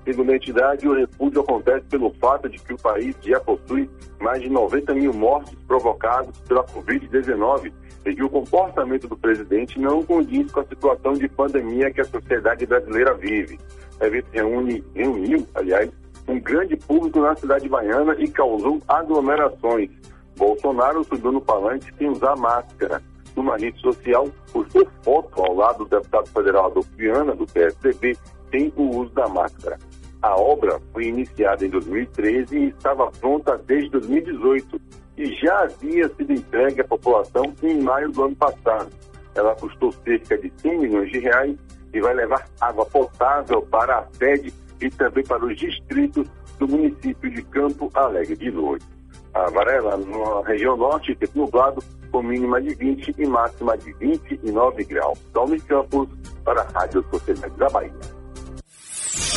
Segundo a entidade, o repúdio acontece pelo fato de que o país já possui mais de 90 mil mortes provocados pela Covid-19 e que o comportamento do presidente não condiz com a situação de pandemia que a sociedade brasileira vive. O evento reúne, reuniu, aliás, um grande público na cidade baiana e causou aglomerações. Bolsonaro subiu no palanque sem usar máscara. Numa rede social, postou foto ao lado do deputado federal Adolfo Viana, do PSDB, sem o uso da máscara. A obra foi iniciada em 2013 e estava pronta desde 2018 e já havia sido entregue à população em maio do ano passado. Ela custou cerca de 100 milhões de reais e vai levar água potável para a sede e também para os distritos do município de Campo Alegre de Lourdes. A Varela, na região norte, tempo nublado, com mínima de 20 e máxima de 29 graus. Dalmi Campos, para a Rádio Sociedade da Bahia.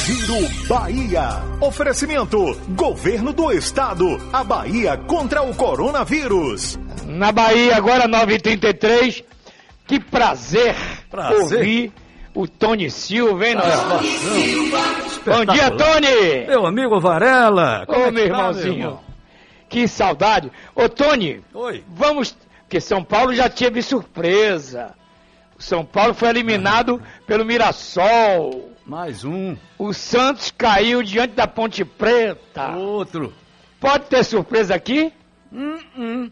Giro Bahia. Oferecimento: Governo do Estado. A Bahia contra o coronavírus. Na Bahia, agora 9h33. Que prazer, Prazer. ouvir o Tony Silva, hein, Noel? Bom dia, Tony! Meu amigo Varela. como é Ô, que meu tá, irmãozinho. irmão? Que saudade. Ô, Tony, Oi. vamos. Porque São Paulo já teve surpresa. O São Paulo foi eliminado pelo Mirassol. Mais um. O Santos caiu diante da Ponte Preta. Outro. Pode ter surpresa aqui? Hum, hum.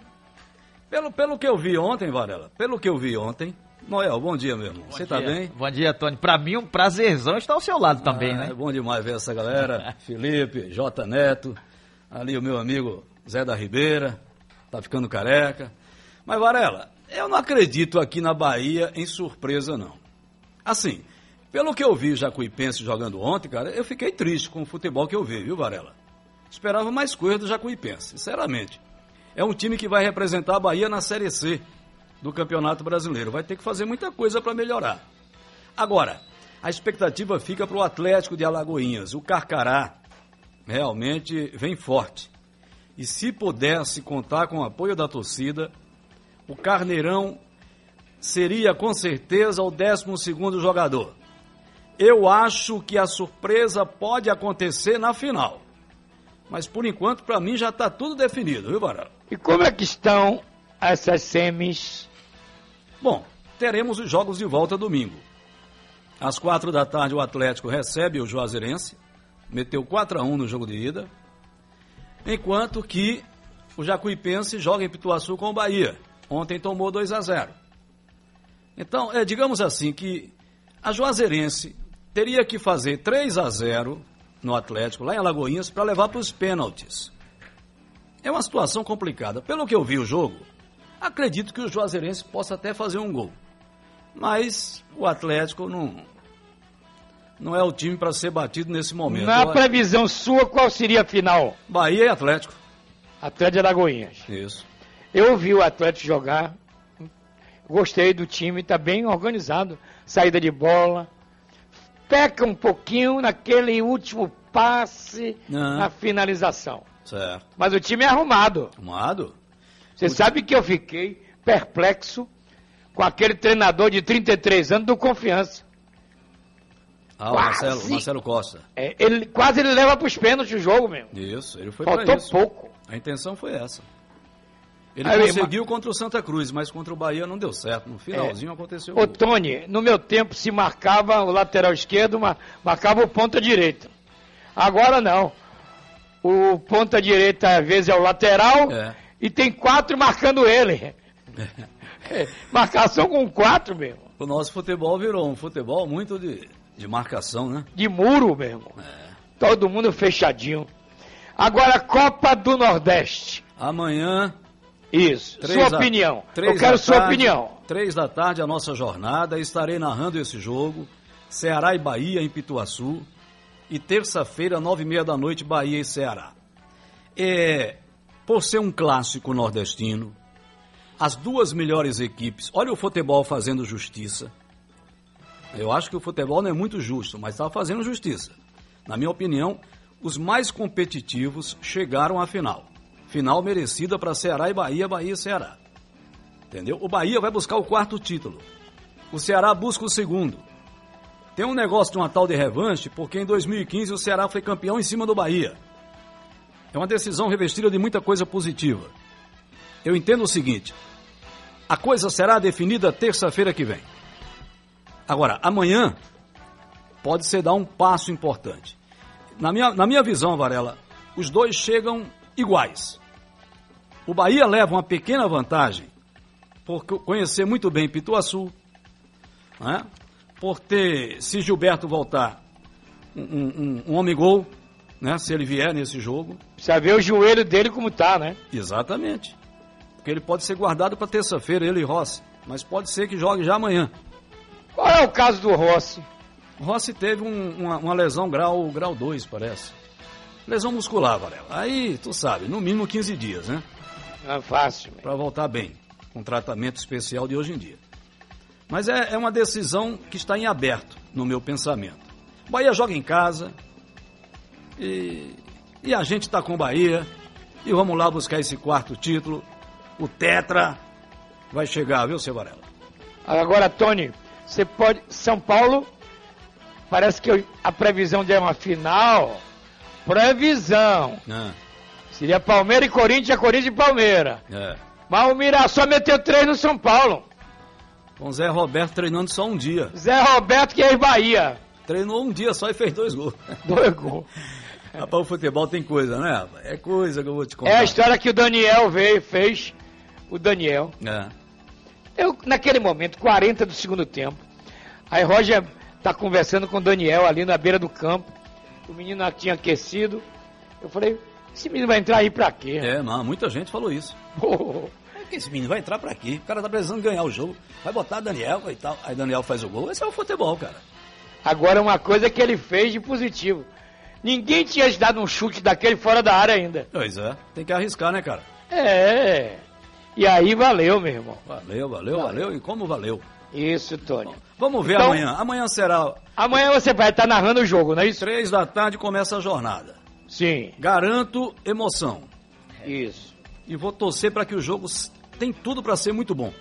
Pelo, pelo que eu vi ontem, Varela, pelo que eu vi ontem. Noel, bom dia, meu irmão. Você tá dia. bem? Bom dia, Tony. Pra mim, um prazerzão estar ao seu lado também, Ah, né? É bom demais ver essa galera. Felipe, J Neto, ali o meu amigo Zé da Ribeira, tá ficando careca. Mas, Varela, eu não acredito aqui na Bahia em surpresa, não. Assim, pelo que eu vi o Jacuipense jogando ontem, cara, eu fiquei triste com o futebol que eu vi, viu, Varela? Esperava mais coisa do Jacuipense, sinceramente. É um time que vai representar a Bahia na Série C do Campeonato Brasileiro. Vai ter que fazer muita coisa para melhorar. Agora, a expectativa fica para o Atlético de Alagoinhas. O Carcará realmente vem forte. E se pudesse contar com o apoio da torcida, o Carneirão seria com certeza o 12 jogador. Eu acho que a surpresa pode acontecer na final. Mas por enquanto, para mim, já está tudo definido, viu, Varela? E como é que estão essas semis? Bom, teremos os jogos de volta domingo. Às quatro da tarde, o Atlético recebe o Juazeirense, meteu 4 a 1 no jogo de ida, enquanto que o Jacuipense joga em Pituaçu com o Bahia. Ontem tomou 2 a 0. Então, é, digamos assim que a Juazeirense teria que fazer 3 a 0 no Atlético, lá em Alagoinhas, para levar para os pênaltis. É uma situação complicada. Pelo que eu vi o jogo, acredito que o Juazeirense possa até fazer um gol. Mas o Atlético não, não é o time para ser batido nesse momento. Na previsão sua, qual seria a final? Bahia e Atlético. Atlético de Alagoinhas. Isso. Eu vi o Atlético jogar, gostei do time, está bem organizado, saída de bola, peca um pouquinho naquele último passe, Não. na finalização. Certo. Mas o time é arrumado. Arrumado? Você sabe que eu fiquei perplexo com aquele treinador de 33 anos do Confiança. Ah, o Quase. Marcelo, Marcelo Costa. É, ele, quase ele leva para os pênaltis o jogo mesmo. Isso, ele foi Faltou pouco. A intenção foi essa. Ele Aí, conseguiu contra o Santa Cruz, mas contra o Bahia não deu certo. No finalzinho aconteceu. o. Tony, no meu tempo se marcava o lateral esquerdo, ma- marcava o ponta direita. Agora não. O ponta direita às vezes é o lateral É. e tem quatro marcando ele. É, Marcação com quatro mesmo. O nosso futebol virou um futebol muito de, de marcação, né? De muro mesmo. É. Todo mundo fechadinho. Agora, Copa do Nordeste. Amanhã. Isso. três sua opinião. Eu quero sua tarde, opinião. Três da tarde a nossa jornada. Estarei narrando esse jogo. Ceará e Bahia em Pituaçu. E terça-feira, nove e meia da noite, Bahia e Ceará. É, por ser um clássico nordestino, as duas melhores equipes. Olha o futebol fazendo justiça. Eu acho que o futebol não é muito justo, mas está fazendo justiça. Na minha opinião, os mais competitivos chegaram à final. Final merecida para Ceará e Bahia, Bahia e Ceará. Entendeu? O Bahia vai buscar o quarto título. O Ceará busca o segundo. Tem um negócio de uma tal de revanche, porque em 2015 o Ceará foi campeão em cima do Bahia. É uma decisão revestida de muita coisa positiva. Eu entendo o seguinte: a coisa será definida terça-feira que vem. Agora, amanhã pode ser dar um passo importante. Na minha, na minha visão, Varela, os dois chegam iguais. O Bahia leva uma pequena vantagem por co- conhecer muito bem Pituaçu, né? por ter, se Gilberto voltar, um, um, um- um homem-gol, né? se ele vier nesse jogo. Precisa ver o joelho dele como tá, né? Exatamente. Porque ele pode ser guardado para terça-feira, ele e Rossi. Mas pode ser que jogue já amanhã. Qual é o caso do Rossi? Rossi teve um- uma, uma lesão grau 2, grau dois, parece. Lesão muscular, Varela. Aí, tu sabe, no mínimo 15 dias, né? Não é fácil. Para voltar bem, com tratamento especial de hoje em dia. Mas é, é uma decisão que está em aberto, no meu pensamento. Bahia joga em casa e, e a gente está com Bahia e vamos lá buscar esse quarto título. O Tetra vai chegar, viu, seu Varela? Agora, Tony, você pode. São Paulo, parece que a previsão de uma final. Previsão. É, Seria Palmeiras e Corinthians, Corinthians e Palmeiras. é. Mas o Mirassol meteu três no São Paulo. Com Zé Roberto treinando só um dia. Zé Roberto que é em Bahia. Treinou um dia só e fez dois gols. Dois gols. Rapaz, o futebol tem coisa, né? É coisa que eu vou te contar. É a história que o Daniel veio, fez. O Daniel. É. Eu, naquele momento, 40 do segundo tempo, aí Roger tá conversando com o Daniel ali na beira do campo. O menino tinha aquecido. Eu falei, esse menino vai entrar aí pra quê? É, não, muita gente falou isso. É que esse menino vai entrar pra quê? O cara tá precisando ganhar o jogo. Vai botar Daniel e tal. Aí Daniel faz o gol. Esse é o futebol, cara. Agora, uma coisa que ele fez de positivo. Ninguém tinha dado um chute daquele fora da área ainda. Pois é. Tem que arriscar, né, cara? É. E aí valeu, meu irmão. Valeu, valeu, valeu. E como valeu? Isso, Tony. Vamos ver Então- amanhã. Amanhã será Amanhã você vai estar narrando o jogo, não é isso? três da tarde começa a jornada. Sim. Garanto emoção. Isso. E vou torcer para que o jogo tem tudo para ser muito bom.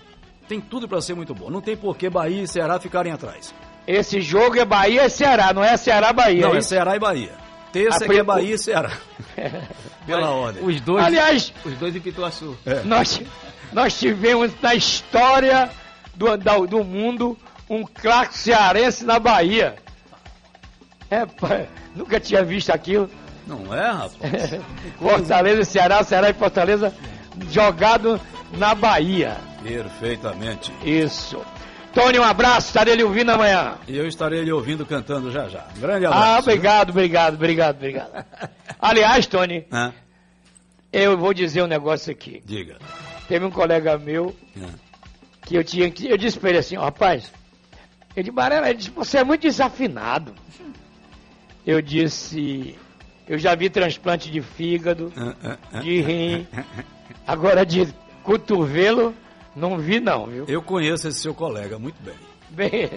Tem tudo para ser muito bom. Não tem por que Bahia e Ceará ficarem atrás. Esse jogo é Bahia e Ceará, não é Ceará-Bahia. Não, é isso? Ceará e Bahia. Terça que é pre- Bahia e Ceará. Pela ordem. Os dois, Aliás, os dois em Pituaçu. É. nós, nós tivemos na história do, da- do mundo um craque cearense na Bahia. É, nunca tinha visto aquilo. Não é, rapaz? Fortaleza e Ceará, Ceará e Fortaleza jogado na Bahia. Perfeitamente. Isso. Tony, um abraço, estarei lhe ouvindo amanhã. E eu estarei lhe ouvindo cantando já já. Um grande Ah, abraço. obrigado, obrigado, obrigado, obrigado. Aliás, Tony, Hã? eu vou dizer um negócio aqui. Diga. Teve um colega meu Hã? que eu tinha que. Eu disse pra ele assim, ó, rapaz, ele disse, Barela, ele disse, você é muito desafinado. Eu disse, eu já vi transplante de fígado, Hã, hã, hã. de rim, agora de cotovelo, não vi não, viu? Eu conheço esse seu colega muito bem. Bem...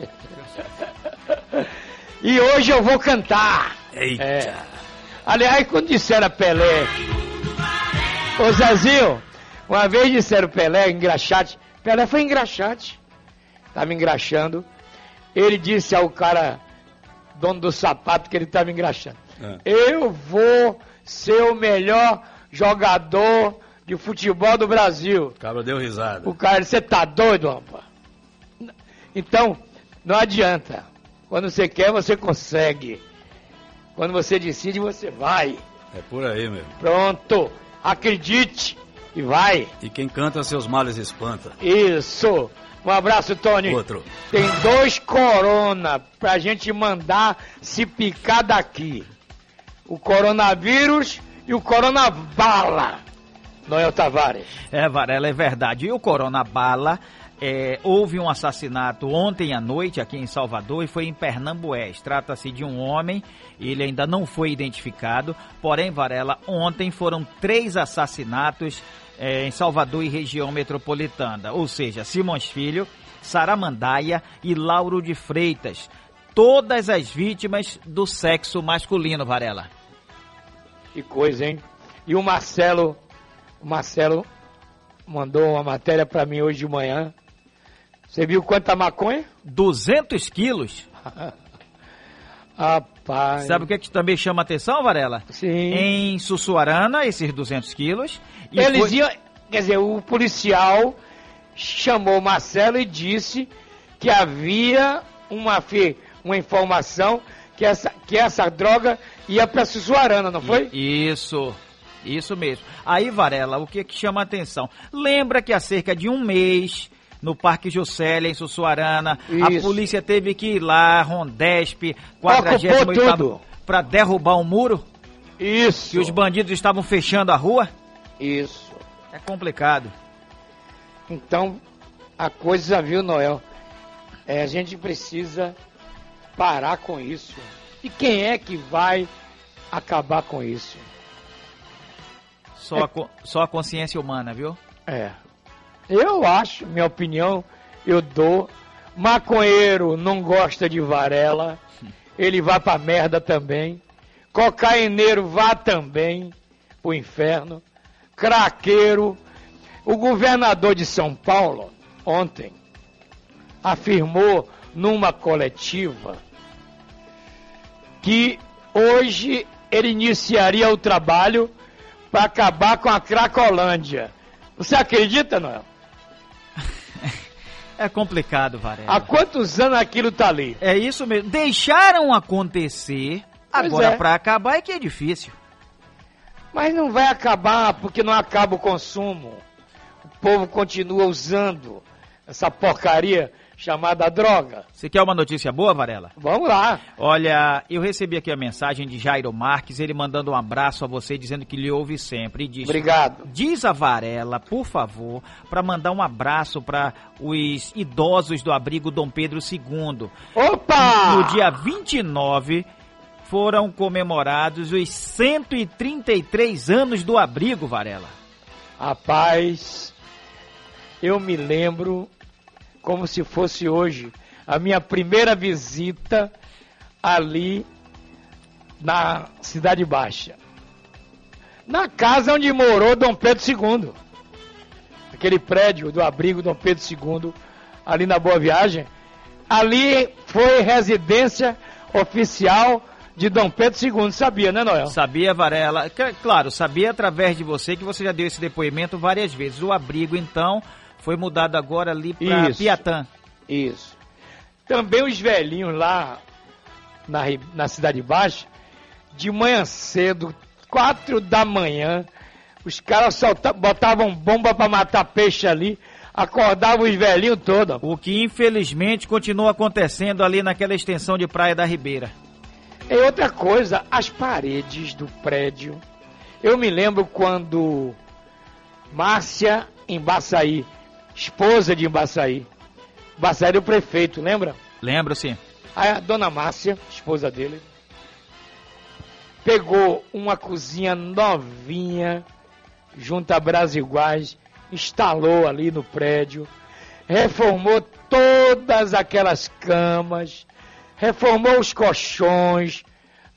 e hoje eu vou cantar. Eita. É. Aliás, quando disseram Pelé. Ô Zezinho, uma vez disseram Pelé, engraxate. Pelé foi engraxate. Tava engraxando. Ele disse ao cara, dono do sapato, que ele tava engraxando. É. Eu vou ser o melhor jogador de futebol do Brasil. O cabra deu risada. O cara, você tá doido, rapaz? Então, não adianta. Quando você quer, você consegue. Quando você decide, você vai. É por aí mesmo. Pronto. Acredite e vai. E quem canta seus males espanta. Isso. Um abraço, Tony. Outro. Tem dois corona pra gente mandar se picar daqui. O coronavírus e o coronabala. Noel Tavares. É, Varela, é verdade. E o Corona Bala, é, houve um assassinato ontem à noite aqui em Salvador e foi em Pernambués. Trata-se de um homem, ele ainda não foi identificado, porém, Varela, ontem foram três assassinatos é, em Salvador e região metropolitana, ou seja, Simões Filho, Saramandaia e Lauro de Freitas. Todas as vítimas do sexo masculino, Varela. Que coisa, hein? E o Marcelo, o Marcelo mandou uma matéria pra mim hoje de manhã. Você viu quanta maconha? 200 quilos. Rapaz. Sabe o que, que também chama atenção, Varela? Sim. Em Sussuarana, esses 200 quilos. e Eles foi- iam, quer dizer, o policial chamou o Marcelo e disse que havia uma, uma informação que essa, que essa droga ia pra Sussuarana, não foi? Isso, isso mesmo. Aí, Varela, o que, que chama atenção? Lembra que há cerca de um mês, no Parque Juscelia, em Sussuarana, a polícia teve que ir lá, Rondesp, Ocupou 48 tudo. para derrubar um muro? Isso. Que os bandidos estavam fechando a rua? Isso. É complicado. Então, a coisa, viu, Noel? É, a gente precisa parar com isso. E quem é que vai acabar com isso? Só, a, co- só a consciência humana, viu? É. Eu acho, minha opinião, eu dou. Maconheiro não gosta de varela, ele vai pra merda também. Cocaineiro vá também pro inferno. Craqueiro. O governador de São Paulo, ontem, afirmou numa coletiva que hoje ele iniciaria o trabalho para acabar com a Cracolândia. Você acredita, Noel? É complicado, Varela. Há quantos anos aquilo tá ali? É isso mesmo. Deixaram acontecer, Pois agora é. pra acabar é que é difícil. Mas não vai acabar porque não acaba o consumo. O povo continua usando essa porcaria chamada droga. Você quer uma notícia boa, Varela? Vamos lá. Olha, eu recebi aqui a mensagem de Jairo Marques, ele mandando um abraço a você, dizendo que lhe ouve sempre. E diz, Obrigado. Diz a Varela, por favor, para mandar um abraço para os idosos do abrigo Dom Pedro II. Opa! No dia 29 foram comemorados os 133 anos do abrigo, Varela. Rapaz, eu me lembro como se fosse hoje a minha primeira visita ali na Cidade Baixa. Na casa onde morou Dom Pedro II. Aquele prédio do abrigo Dom Pedro II, ali na Boa Viagem. Ali foi residência oficial de Dom Pedro II, sabia, né, Noel? Sabia, Varela? Claro, sabia através de você que você já deu esse depoimento várias vezes. O abrigo, então, foi mudado agora ali para. Piatã. Isso. Também os velhinhos lá na, na Cidade Baixa, de manhã cedo, quatro da manhã, os caras botavam bomba para matar peixe ali, acordavam os velhinhos todos. O que infelizmente continua acontecendo ali naquela extensão de Praia da Ribeira. E outra coisa, as paredes do prédio. Eu me lembro quando Márcia Embaçaí, esposa de Embaçaí, Embaçaí era o prefeito, lembra? Lembro, sim. A dona Márcia, esposa dele, pegou uma cozinha novinha junto a Brasiguais, instalou ali no prédio, reformou todas aquelas camas, reformou os colchões,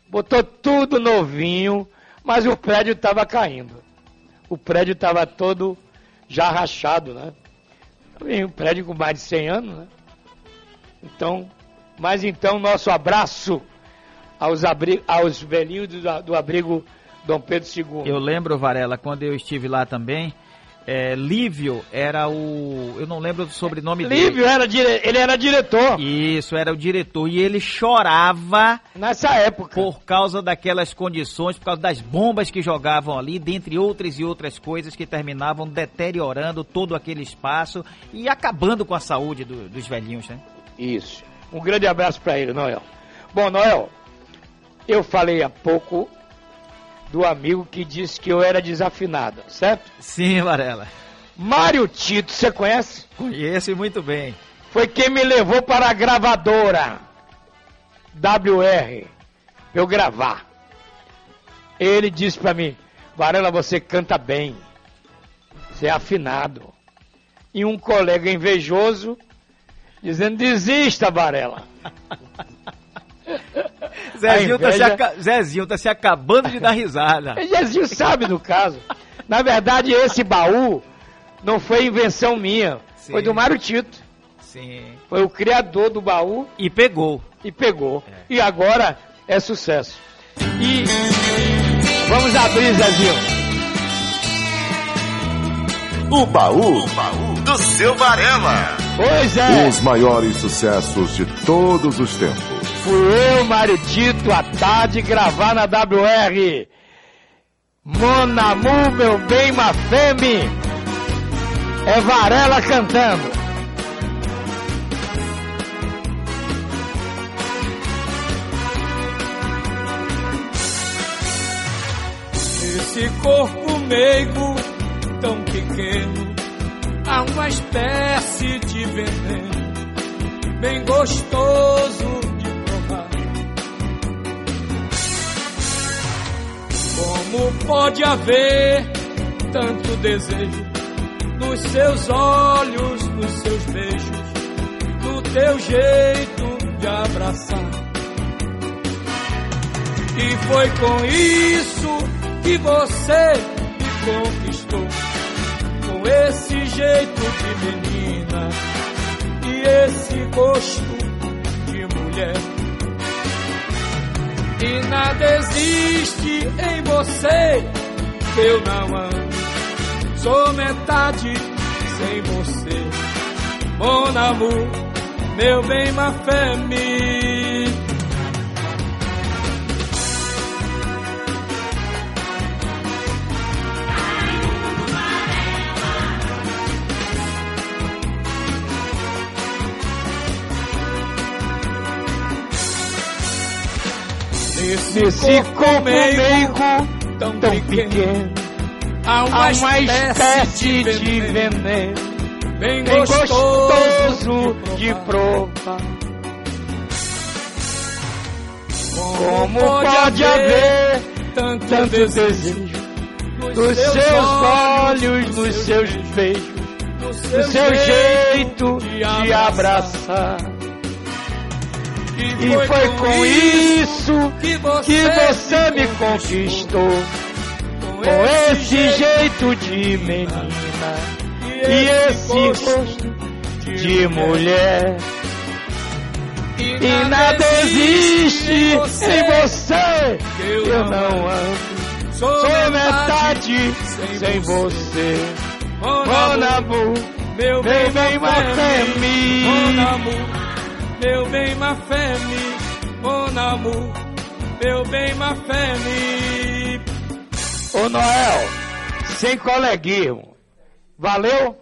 botou tudo novinho, mas o prédio estava caindo. O prédio estava todo já rachado, né? Um prédio com mais de 100 anos, né? Então, mas então nosso abraço aos, aos velhinhos do, do abrigo Dom Pedro II. Eu lembro, Varela, quando eu estive lá também, é, Lívio era o. Eu não lembro do sobrenome dele. Lívio era dire... ele era diretor. Isso, era o diretor. E ele chorava. Nessa época. Por causa daquelas condições, por causa das bombas que jogavam ali, dentre outras e outras coisas que terminavam deteriorando todo aquele espaço e acabando com a saúde do- dos velhinhos, né? Isso. Um grande abraço para ele, Noel. Bom, Noel, eu falei há pouco do amigo que disse que eu era desafinado, certo? Sim, Varela. Mário Tito, você conhece? Conheço muito bem. Foi quem me levou para a gravadora WR eu gravar. Ele disse para mim: Varela, você canta bem, você é afinado. E um colega invejoso dizendo: desista, Varela. Zezinho, A tá se inveja- aca- Zezinho tá se acabando de dar risada. Jesus sabe do caso. Na verdade, esse baú não foi invenção minha, foi do Mário Tito. Sim. Foi o criador do baú. E pegou. E pegou. E agora é sucesso. E vamos abrir, Zezinho. O baú, do seu Varela. Pois é. Os maiores sucessos de todos os tempos. Fui eu, Mário Tito, à tarde gravar na WR. Monamu, meu bem, Mafeme. É Varela cantando. Esse corpo meigo, tão pequeno, há uma espécie de veneno, bem gostoso Como pode haver tanto desejo nos seus olhos, nos seus beijos, no teu jeito de abraçar? E foi com isso que você me conquistou com esse jeito de menina e esse gosto de mulher. E nada existe em você eu não amo. Sou metade sem você. mon amour, meu bem, ma famille. Nesse corpo meigo tão pequeno, há uma espécie de veneno, bem bem gostoso gostoso de provar. Como pode haver tanto desejo nos seus olhos, nos seus beijos, no seu jeito de abraçar? E foi com isso que você me conquistou. Com esse jeito de menina. e esse rosto de mulher. E nada existe em você que eu não amo. Sou metade sem você. Mon amour, meu bem, Mon ma amour, meu bem, ma famille, mon amour, meu bem, ma famille. Ô Noel, sem coleguismo. Valeu?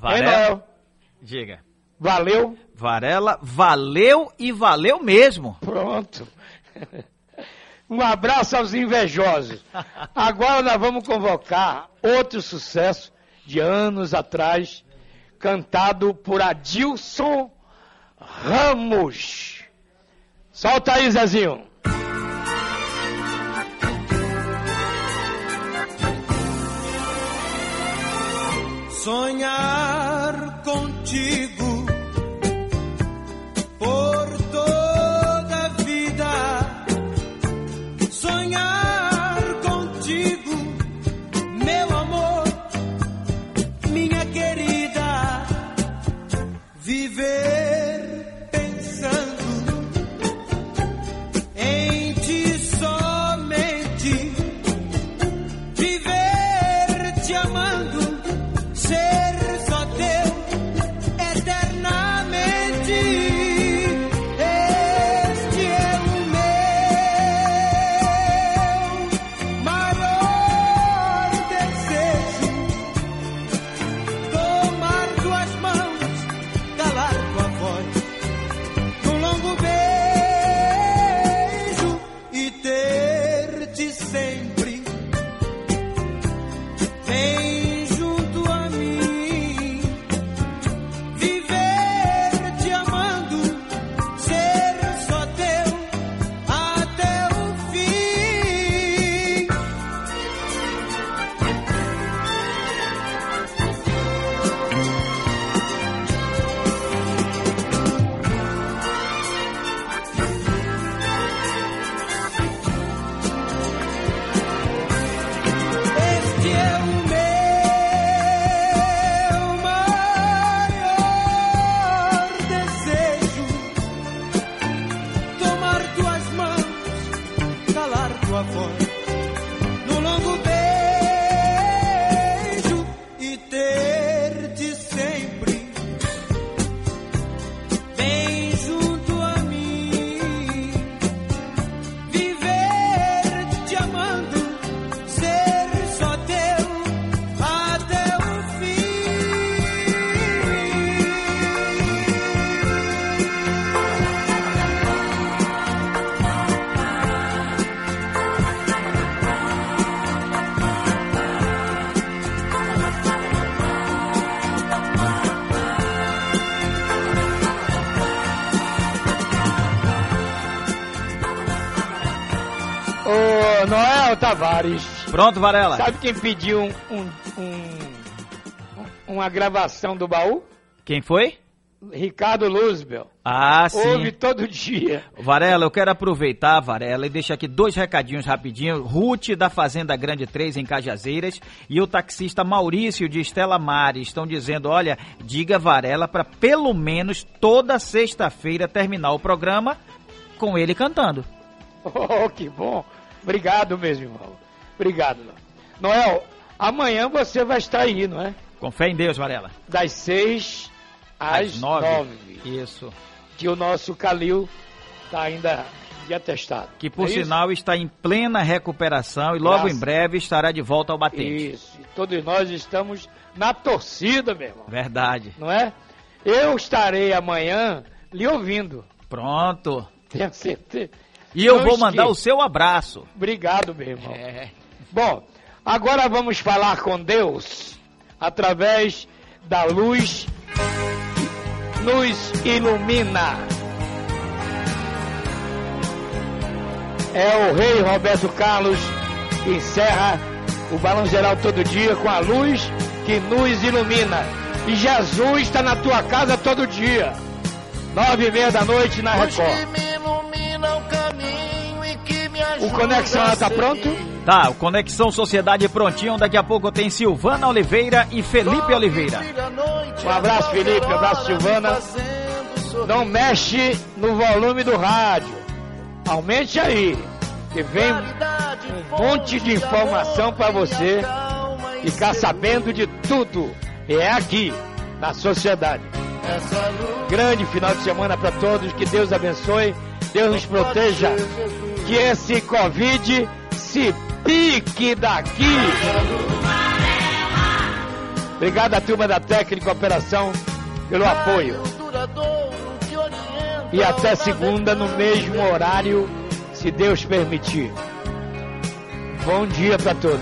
Noel? Diga. Valeu? Varela, valeu e valeu mesmo. Pronto. Um abraço aos invejosos. Agora nós vamos convocar outro sucesso de anos atrás, cantado por Adilson Ramos. Solta aí, Zezinho. sonhar Tavares. Pronto, Varela. Sabe quem pediu um, um- um- uma gravação do baú? Quem foi? Ricardo Luzbel. Ah, sim. Ouve todo dia. Varela, eu quero aproveitar, Varela, e deixar aqui dois recadinhos rapidinho. Ruth, da Fazenda Grande 3, em Cajazeiras, e o taxista Maurício, de Estela Mares, estão dizendo, olha, diga Varela para pelo menos toda sexta-feira terminar o programa com ele cantando. Oh, que bom. Obrigado mesmo, irmão. Obrigado. Noel, amanhã você vai estar aí, não é? Com fé em Deus, Varela. Das seis às, Às nove. nove. Isso. Que o nosso Calil está ainda de atestado. Que por É isso? sinal está em plena recuperação e logo Graças- em breve estará de volta ao batente. Isso. Todos nós estamos na torcida, meu irmão. Verdade. Não é? Eu estarei amanhã lhe ouvindo. Pronto. Tenho certeza. E eu Não vou mandar o seu abraço. Obrigado, meu irmão. É. Bom, agora vamos falar com Deus através da luz que nos ilumina. É o rei Roberto Carlos que encerra o Balão Geral todo dia com a luz que nos ilumina. E Jesus está na tua casa todo dia. Nove e meia da noite na Record. O Conexão já tá pronto? Tá, o Conexão Sociedade prontinho. Daqui a pouco tem Silvana Oliveira e Felipe Oliveira. Um abraço, Felipe. Um abraço, Silvana. Não mexe no volume do rádio. Aumente aí. Que vem um monte de informação para você ficar sabendo de tudo. E é aqui, na sociedade. Grande final de semana para todos. Que Deus abençoe. Deus nos proteja. Que esse Covid se pique daqui. Obrigado à turma da técnica operação pelo apoio. E até segunda no mesmo horário, se Deus permitir. Bom dia para todos.